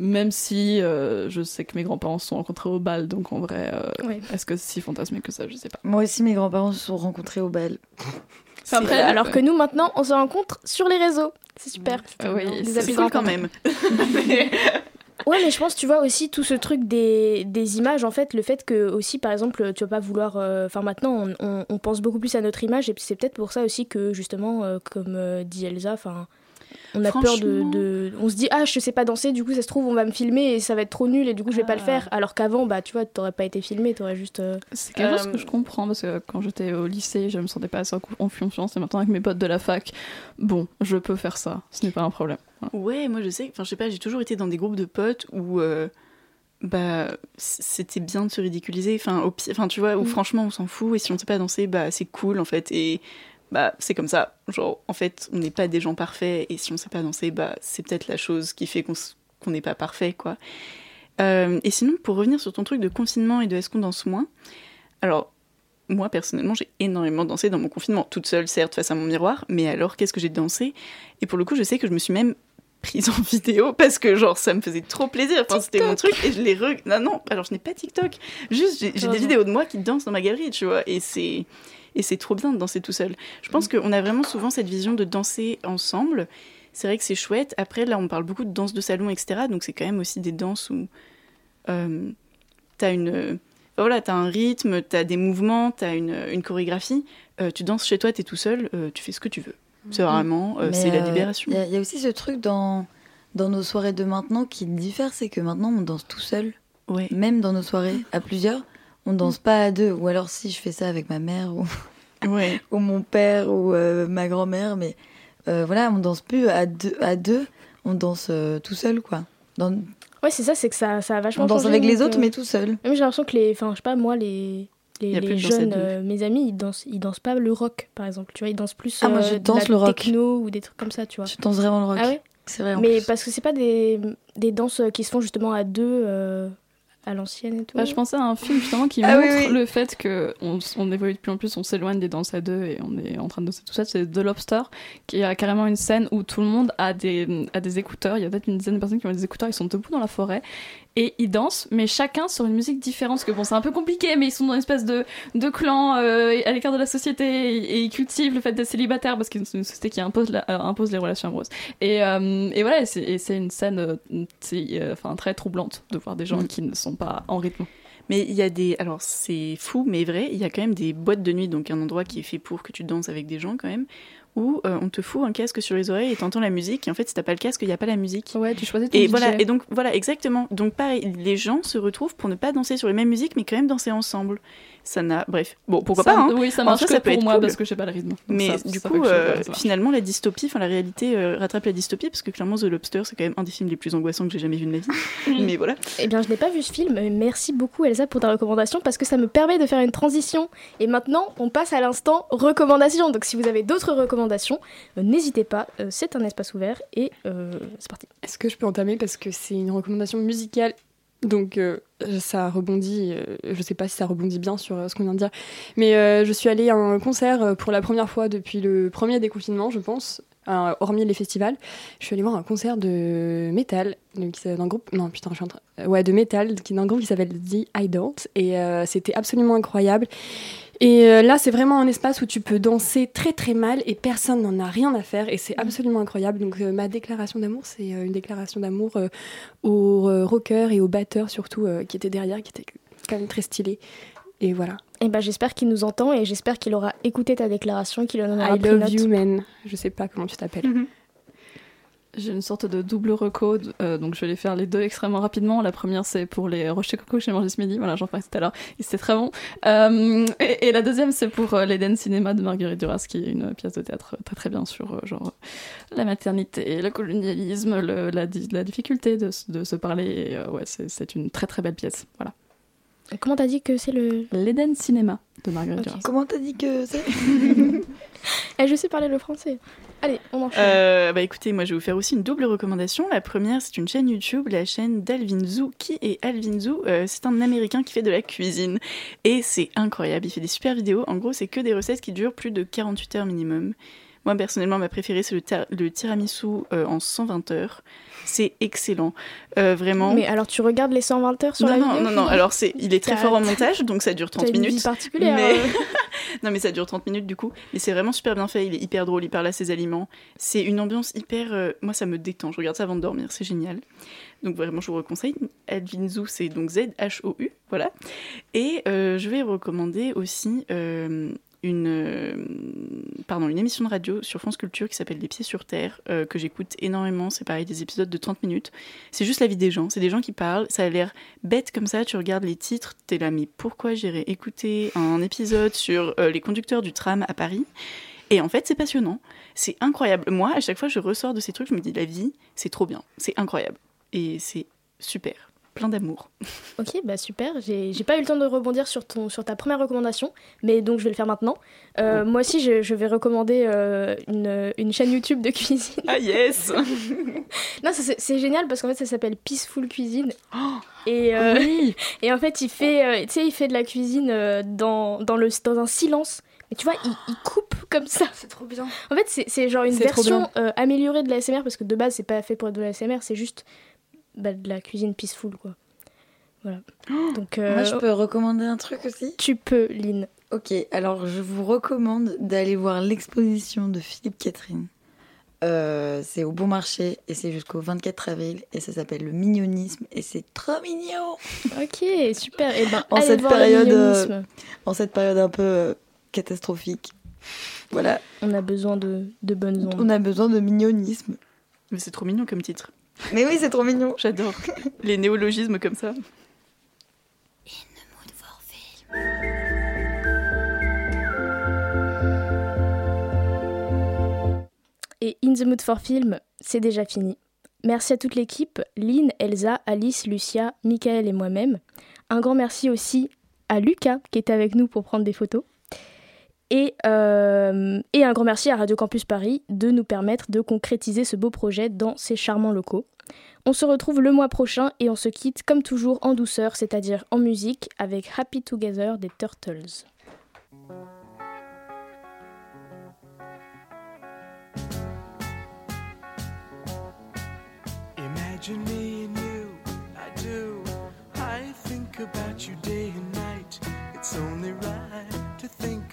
Speaker 5: Même si euh, je sais que mes grands-parents se sont rencontrés au bal, donc en vrai, euh, est-ce que c'est si fantasmé que ça? Je sais pas.
Speaker 2: Moi aussi, mes grands-parents se sont rencontrés au bal.
Speaker 1: Enfin, après,
Speaker 5: C'est-
Speaker 1: alors que nous, maintenant, on se rencontre sur les réseaux. C'est super.
Speaker 5: Ah oui, c'est
Speaker 3: cool quand même.
Speaker 1: Ouais, mais je pense, tu vois, aussi tout ce truc des, des images, en fait, le fait que, aussi, par exemple, tu vas pas vouloir. euh, Enfin, maintenant, on, on- pense beaucoup plus à notre image, et c'est peut-être pour ça aussi que, justement, euh, comme euh, dit Elsa, enfin. On a peur de, On se dit, ah, je sais pas danser, du coup, ça se trouve, on va me filmer et ça va être trop nul, et du coup, je vais pas le
Speaker 5: Ah.
Speaker 1: faire. Alors qu'avant, bah, tu vois, t'aurais pas été filmé, t'aurais juste. euh,
Speaker 5: C'est quelque chose
Speaker 3: Euh,
Speaker 5: que je comprends parce que quand j'étais au lycée, je me sentais pas assez en en confiance et maintenant avec mes potes de la fac, bon, je peux faire ça, ce n'est pas un problème. Voilà.
Speaker 3: Ouais, moi je sais, enfin je sais pas, j'ai toujours été dans des groupes de potes où euh, bah c'était bien de se ridiculiser, enfin au pire, enfin tu vois, où
Speaker 1: Mm.
Speaker 3: franchement on s'en fout et si on sait pas danser, bah c'est cool en fait et bah c'est comme ça. Genre en fait, on n'est pas des gens parfaits et si on sait pas danser, bah c'est peut-être la chose qui fait qu'on n'est pas parfait quoi. Euh, et sinon pour revenir sur ton truc de confinement et de est-ce qu'on danse moins, alors moi personnellement j'ai énormément dansé dans mon confinement, toute seule certes face à mon miroir, mais alors qu'est-ce que j'ai dansé? Et pour le coup je sais que je me suis même prise en vidéo parce que genre ça me faisait trop plaisir. Enfin c'était mon truc et je les re... non non alors je n'ai pas TikTok. Juste j'ai des vidéos de moi qui dansent dans ma galerie tu vois et c'est et c'est trop bien de danser tout seul. Je pense qu'on a vraiment souvent cette vision de danser ensemble. C'est vrai que c'est chouette. Après là on parle beaucoup de danse de salon etc donc c'est quand même aussi des danses où euh, t'as une enfin, voilà t'as un rythme t'as des mouvements t'as une, une chorégraphie. Euh, tu danses chez toi t'es tout seul euh, tu fais ce que tu veux. C'est vraiment euh, c'est la libération.
Speaker 2: Il y, a- il y a aussi ce truc dans, dans nos soirées de maintenant qui diffère, c'est que maintenant on danse tout seul.
Speaker 3: ouais.
Speaker 2: Même dans nos soirées à plusieurs, on danse pas à deux. Ou alors si je fais ça avec ma mère ou,
Speaker 3: ouais
Speaker 2: ou mon père ou euh, ma grand-mère, mais euh, voilà, on danse plus à deux, à deux on danse euh, tout seul quoi. Dans-
Speaker 1: Ouais, c'est ça, c'est que ça, ça a vachement
Speaker 2: on danse
Speaker 1: changé,
Speaker 2: avec les autres,
Speaker 1: euh,
Speaker 2: mais tout seul.
Speaker 1: Même j'ai l'impression que les. Enfin, je sais pas, moi, les. Les, jeunes, euh, mes amis, ils dansent, ils dansent pas le rock, par exemple. Tu vois, ils dansent plus
Speaker 2: Ah, moi, je
Speaker 1: de
Speaker 2: danse
Speaker 1: la
Speaker 2: le rock.
Speaker 1: techno ou des trucs comme ça, tu vois.
Speaker 2: Je danse vraiment le rock.
Speaker 1: Ah ouais?
Speaker 2: C'est vrai. en
Speaker 1: Mais
Speaker 2: plus.
Speaker 1: parce que c'est pas des, des danses qui se font justement à deux euh, à l'ancienne et tout.
Speaker 5: Bah, je pensais à un film justement qui
Speaker 2: Ah
Speaker 5: montre
Speaker 2: oui.
Speaker 5: le fait que on, évolue de plus en plus, on s'éloigne des danses à deux et on est en train de danser tout ça. C'est The Lobster qui a carrément une scène où tout le monde a des, a des écouteurs. Il y a peut-être une dizaine de personnes qui ont des écouteurs, ils sont debout dans la forêt et ils dansent, mais chacun sur une musique différente. Parce que bon, c'est un peu compliqué, mais ils sont dans une espèce de, de clan euh, à l'écart de la société et, et ils cultivent le fait d'être célibataire parce que c'est une société qui impose, la- euh, impose les relations amoureuses. Et, euh, et voilà, et c'est une scène euh, enfin, très troublante de voir des gens
Speaker 3: Mm.
Speaker 5: qui ne sont pas en rythme.
Speaker 3: Mais il y a des. Alors, c'est fou, mais vrai, il y a quand même des boîtes de nuit, donc un endroit qui est fait pour que tu danses avec des gens, quand même, où euh, on te fout un casque sur les oreilles et t'entends la musique, et en fait, si t'as pas le casque, il n'y a pas la musique.
Speaker 5: Ouais, tu choisis ton
Speaker 3: Et
Speaker 5: DJ.
Speaker 3: voilà, et donc, voilà, exactement. Donc, pareil, les gens se retrouvent pour ne pas danser sur les mêmes musiques, mais quand même danser ensemble. Ça n'a. Bref, bon, pourquoi
Speaker 5: Ça-
Speaker 3: pas, hein.
Speaker 5: Oui, ça
Speaker 3: En
Speaker 5: marche
Speaker 3: soi,
Speaker 5: que
Speaker 3: ça peut
Speaker 5: pour moi
Speaker 3: cool.
Speaker 5: parce que je sais pas le rythme.
Speaker 3: Mais
Speaker 5: ça-
Speaker 3: du
Speaker 5: ça
Speaker 3: coup,
Speaker 5: fait que je-
Speaker 3: euh, finalement, la dystopie, enfin la réalité euh, rattrape la dystopie, parce que clairement, The Lobster, c'est quand même un des films les plus angoissants que j'ai jamais vu de ma vie. mais voilà.
Speaker 1: Eh bien, je n'ai pas vu ce film. mais Merci beaucoup, Elsa, pour ta recommandation parce que ça me permet de faire une transition. Et maintenant, on passe à l'instant recommandation. Donc, si vous avez d'autres recommandations, euh, n'hésitez pas. euh, c'est un espace ouvert et euh, c'est parti.
Speaker 6: Est-ce que je peux entamer parce que c'est une recommandation musicale donc euh, ça rebondit, euh, je sais pas si ça rebondit bien sur euh, ce qu'on vient de dire, mais euh, je suis allée à un concert pour la première fois depuis le premier déconfinement, je pense, hormis les festivals. Je suis allée voir un concert de métal, d'un groupe, non putain, je suis en train, ouais, de métal, d'un groupe qui s'appelle The Idols, et c'était absolument incroyable. Et euh, là, c'est vraiment un espace où tu peux danser très très mal et personne n'en a rien à faire et c'est absolument incroyable. Donc euh, ma déclaration d'amour, c'est euh, une déclaration d'amour euh, aux rockers et aux batteurs surtout qui étaient derrière, qui étaient quand même très stylés. Et voilà.
Speaker 1: Eh ben, j'espère qu'il nous entend et j'espère qu'il aura écouté ta déclaration, qu'il en aura
Speaker 6: I
Speaker 1: pris
Speaker 6: love
Speaker 1: note.
Speaker 6: you, man. Je sais pas comment tu t'appelles.
Speaker 5: J'ai une sorte de double reco, euh, donc je vais les faire les deux extrêmement rapidement. La première, c'est pour les rochers coco que j'ai mangé ce midi. Voilà, j'en parlais tout à l'heure. C'était très bon. Euh, et, et la deuxième, c'est pour euh, l'Eden Cinéma de Marguerite Duras, qui est une pièce de théâtre très très bien sur euh, genre la maternité, le colonialisme, le- la, di- la difficulté de, se parler. Et, euh, ouais, c'est une très très belle pièce. Voilà.
Speaker 1: Comment t'as dit que c'est le.
Speaker 5: L'Eden Cinéma de Marguerite. Duras.
Speaker 2: Comment t'as dit que c'est
Speaker 1: Eh, je sais parler le français. Allez, on enchaîne.
Speaker 3: Euh, bah écoutez, moi je vais vous faire aussi une double recommandation. La première, c'est une chaîne YouTube, la chaîne d'Alvin Zhu. Qui est Alvin Zhu Euh, C'est un Américain qui fait de la cuisine et c'est incroyable. Il fait des super vidéos. En gros, c'est que des recettes qui durent plus de 48 heures minimum. Moi personnellement, ma préférée, c'est le, tiramisu euh, en 120 heures. C'est excellent, Euh, vraiment.
Speaker 1: Mais alors, tu regardes les 120 heures sur
Speaker 3: non,
Speaker 1: la
Speaker 3: non,
Speaker 1: vidéo
Speaker 3: non, non. Alors c'est, il est très fort en montage, donc ça dure
Speaker 1: T'as
Speaker 3: 30
Speaker 1: une vie
Speaker 3: minutes.
Speaker 1: particulière.
Speaker 3: Mais-
Speaker 1: euh.
Speaker 3: Non mais ça dure 30 minutes du coup, mais c'est vraiment super bien fait, il est hyper drôle, il parle à ses aliments. C'est une ambiance hyper... euh, Moi ça me détend, je regarde ça avant de dormir, c'est génial. Donc vraiment je vous conseille. Advinzu c'est donc Z-H-O-U, voilà. Et euh, je vais recommander aussi euh, une, euh, pardon, une émission de radio sur France Culture qui s'appelle Les Pieds sur Terre, euh, que j'écoute énormément, c'est pareil, des épisodes de 30 minutes. C'est juste la vie des gens, c'est des gens qui parlent, ça a l'air bête comme ça, tu regardes les titres, t'es là, mais pourquoi j'irais écouter un épisode sur euh, les conducteurs du tram à Paris? Et en fait, c'est passionnant, c'est incroyable. Moi, à chaque fois, je ressors de ces trucs, je me dis, la vie, c'est trop bien, c'est incroyable. Et c'est super, plein d'amour.
Speaker 1: Ok, bah super. J'ai j'ai pas eu le temps de rebondir sur, ton, sur ta première recommandation, mais donc je vais le faire maintenant. Euh, moi aussi, je, je vais recommander euh, une, une chaîne YouTube de cuisine.
Speaker 3: Ah yes
Speaker 1: Non, c'est génial parce qu'en fait, ça s'appelle Peaceful Cuisine. et, euh,
Speaker 5: Oui
Speaker 1: et en fait, il fait, euh, tu sais, il fait de la cuisine euh, dans, dans, le, dans un silence. Mais tu vois, il, il coupe comme ça.
Speaker 2: C'est trop bien.
Speaker 1: En fait, c'est c'est genre une version euh, améliorée de la SMR parce que de base, c'est pas fait pour être de la SMR, c'est juste bah, de la cuisine peaceful, quoi. Voilà. Donc, euh,
Speaker 2: Moi, je peux recommander un truc aussi?
Speaker 1: tu peux, Lynn.
Speaker 2: Ok, alors je vous recommande d'aller voir l'exposition de Philippe Catherine. Euh, c'est au Bon Marché et c'est jusqu'au 24 avril et ça s'appelle le mignonisme et c'est trop mignon
Speaker 1: Ok, super. Et ben,
Speaker 2: En
Speaker 1: allez
Speaker 2: cette
Speaker 1: voir
Speaker 2: période,
Speaker 1: mignonisme.
Speaker 2: en cette période un peu euh, catastrophique. Voilà,
Speaker 1: On a besoin de, de bonnes ondes.
Speaker 2: on a besoin de mignonisme.
Speaker 3: Mais c'est trop mignon comme titre.
Speaker 2: Mais oui, c'est trop mignon.
Speaker 3: J'adore les néologismes comme ça.
Speaker 1: Et In the Mood for Film, c'est déjà fini. Merci à toute l'équipe, Lynn, Elsa, Alice, Lucia, Michael et moi-même. Un grand merci aussi à Lucas qui était avec nous pour prendre des photos. Et, euh, et un grand merci à Radio Campus Paris de nous permettre de concrétiser ce beau projet dans ces charmants locaux. On se retrouve le mois prochain et on se quitte comme toujours en douceur, c'est-à-dire en musique, avec Happy Together des Turtles.
Speaker 9: Imagine me I do. I think about you day and night. It's only right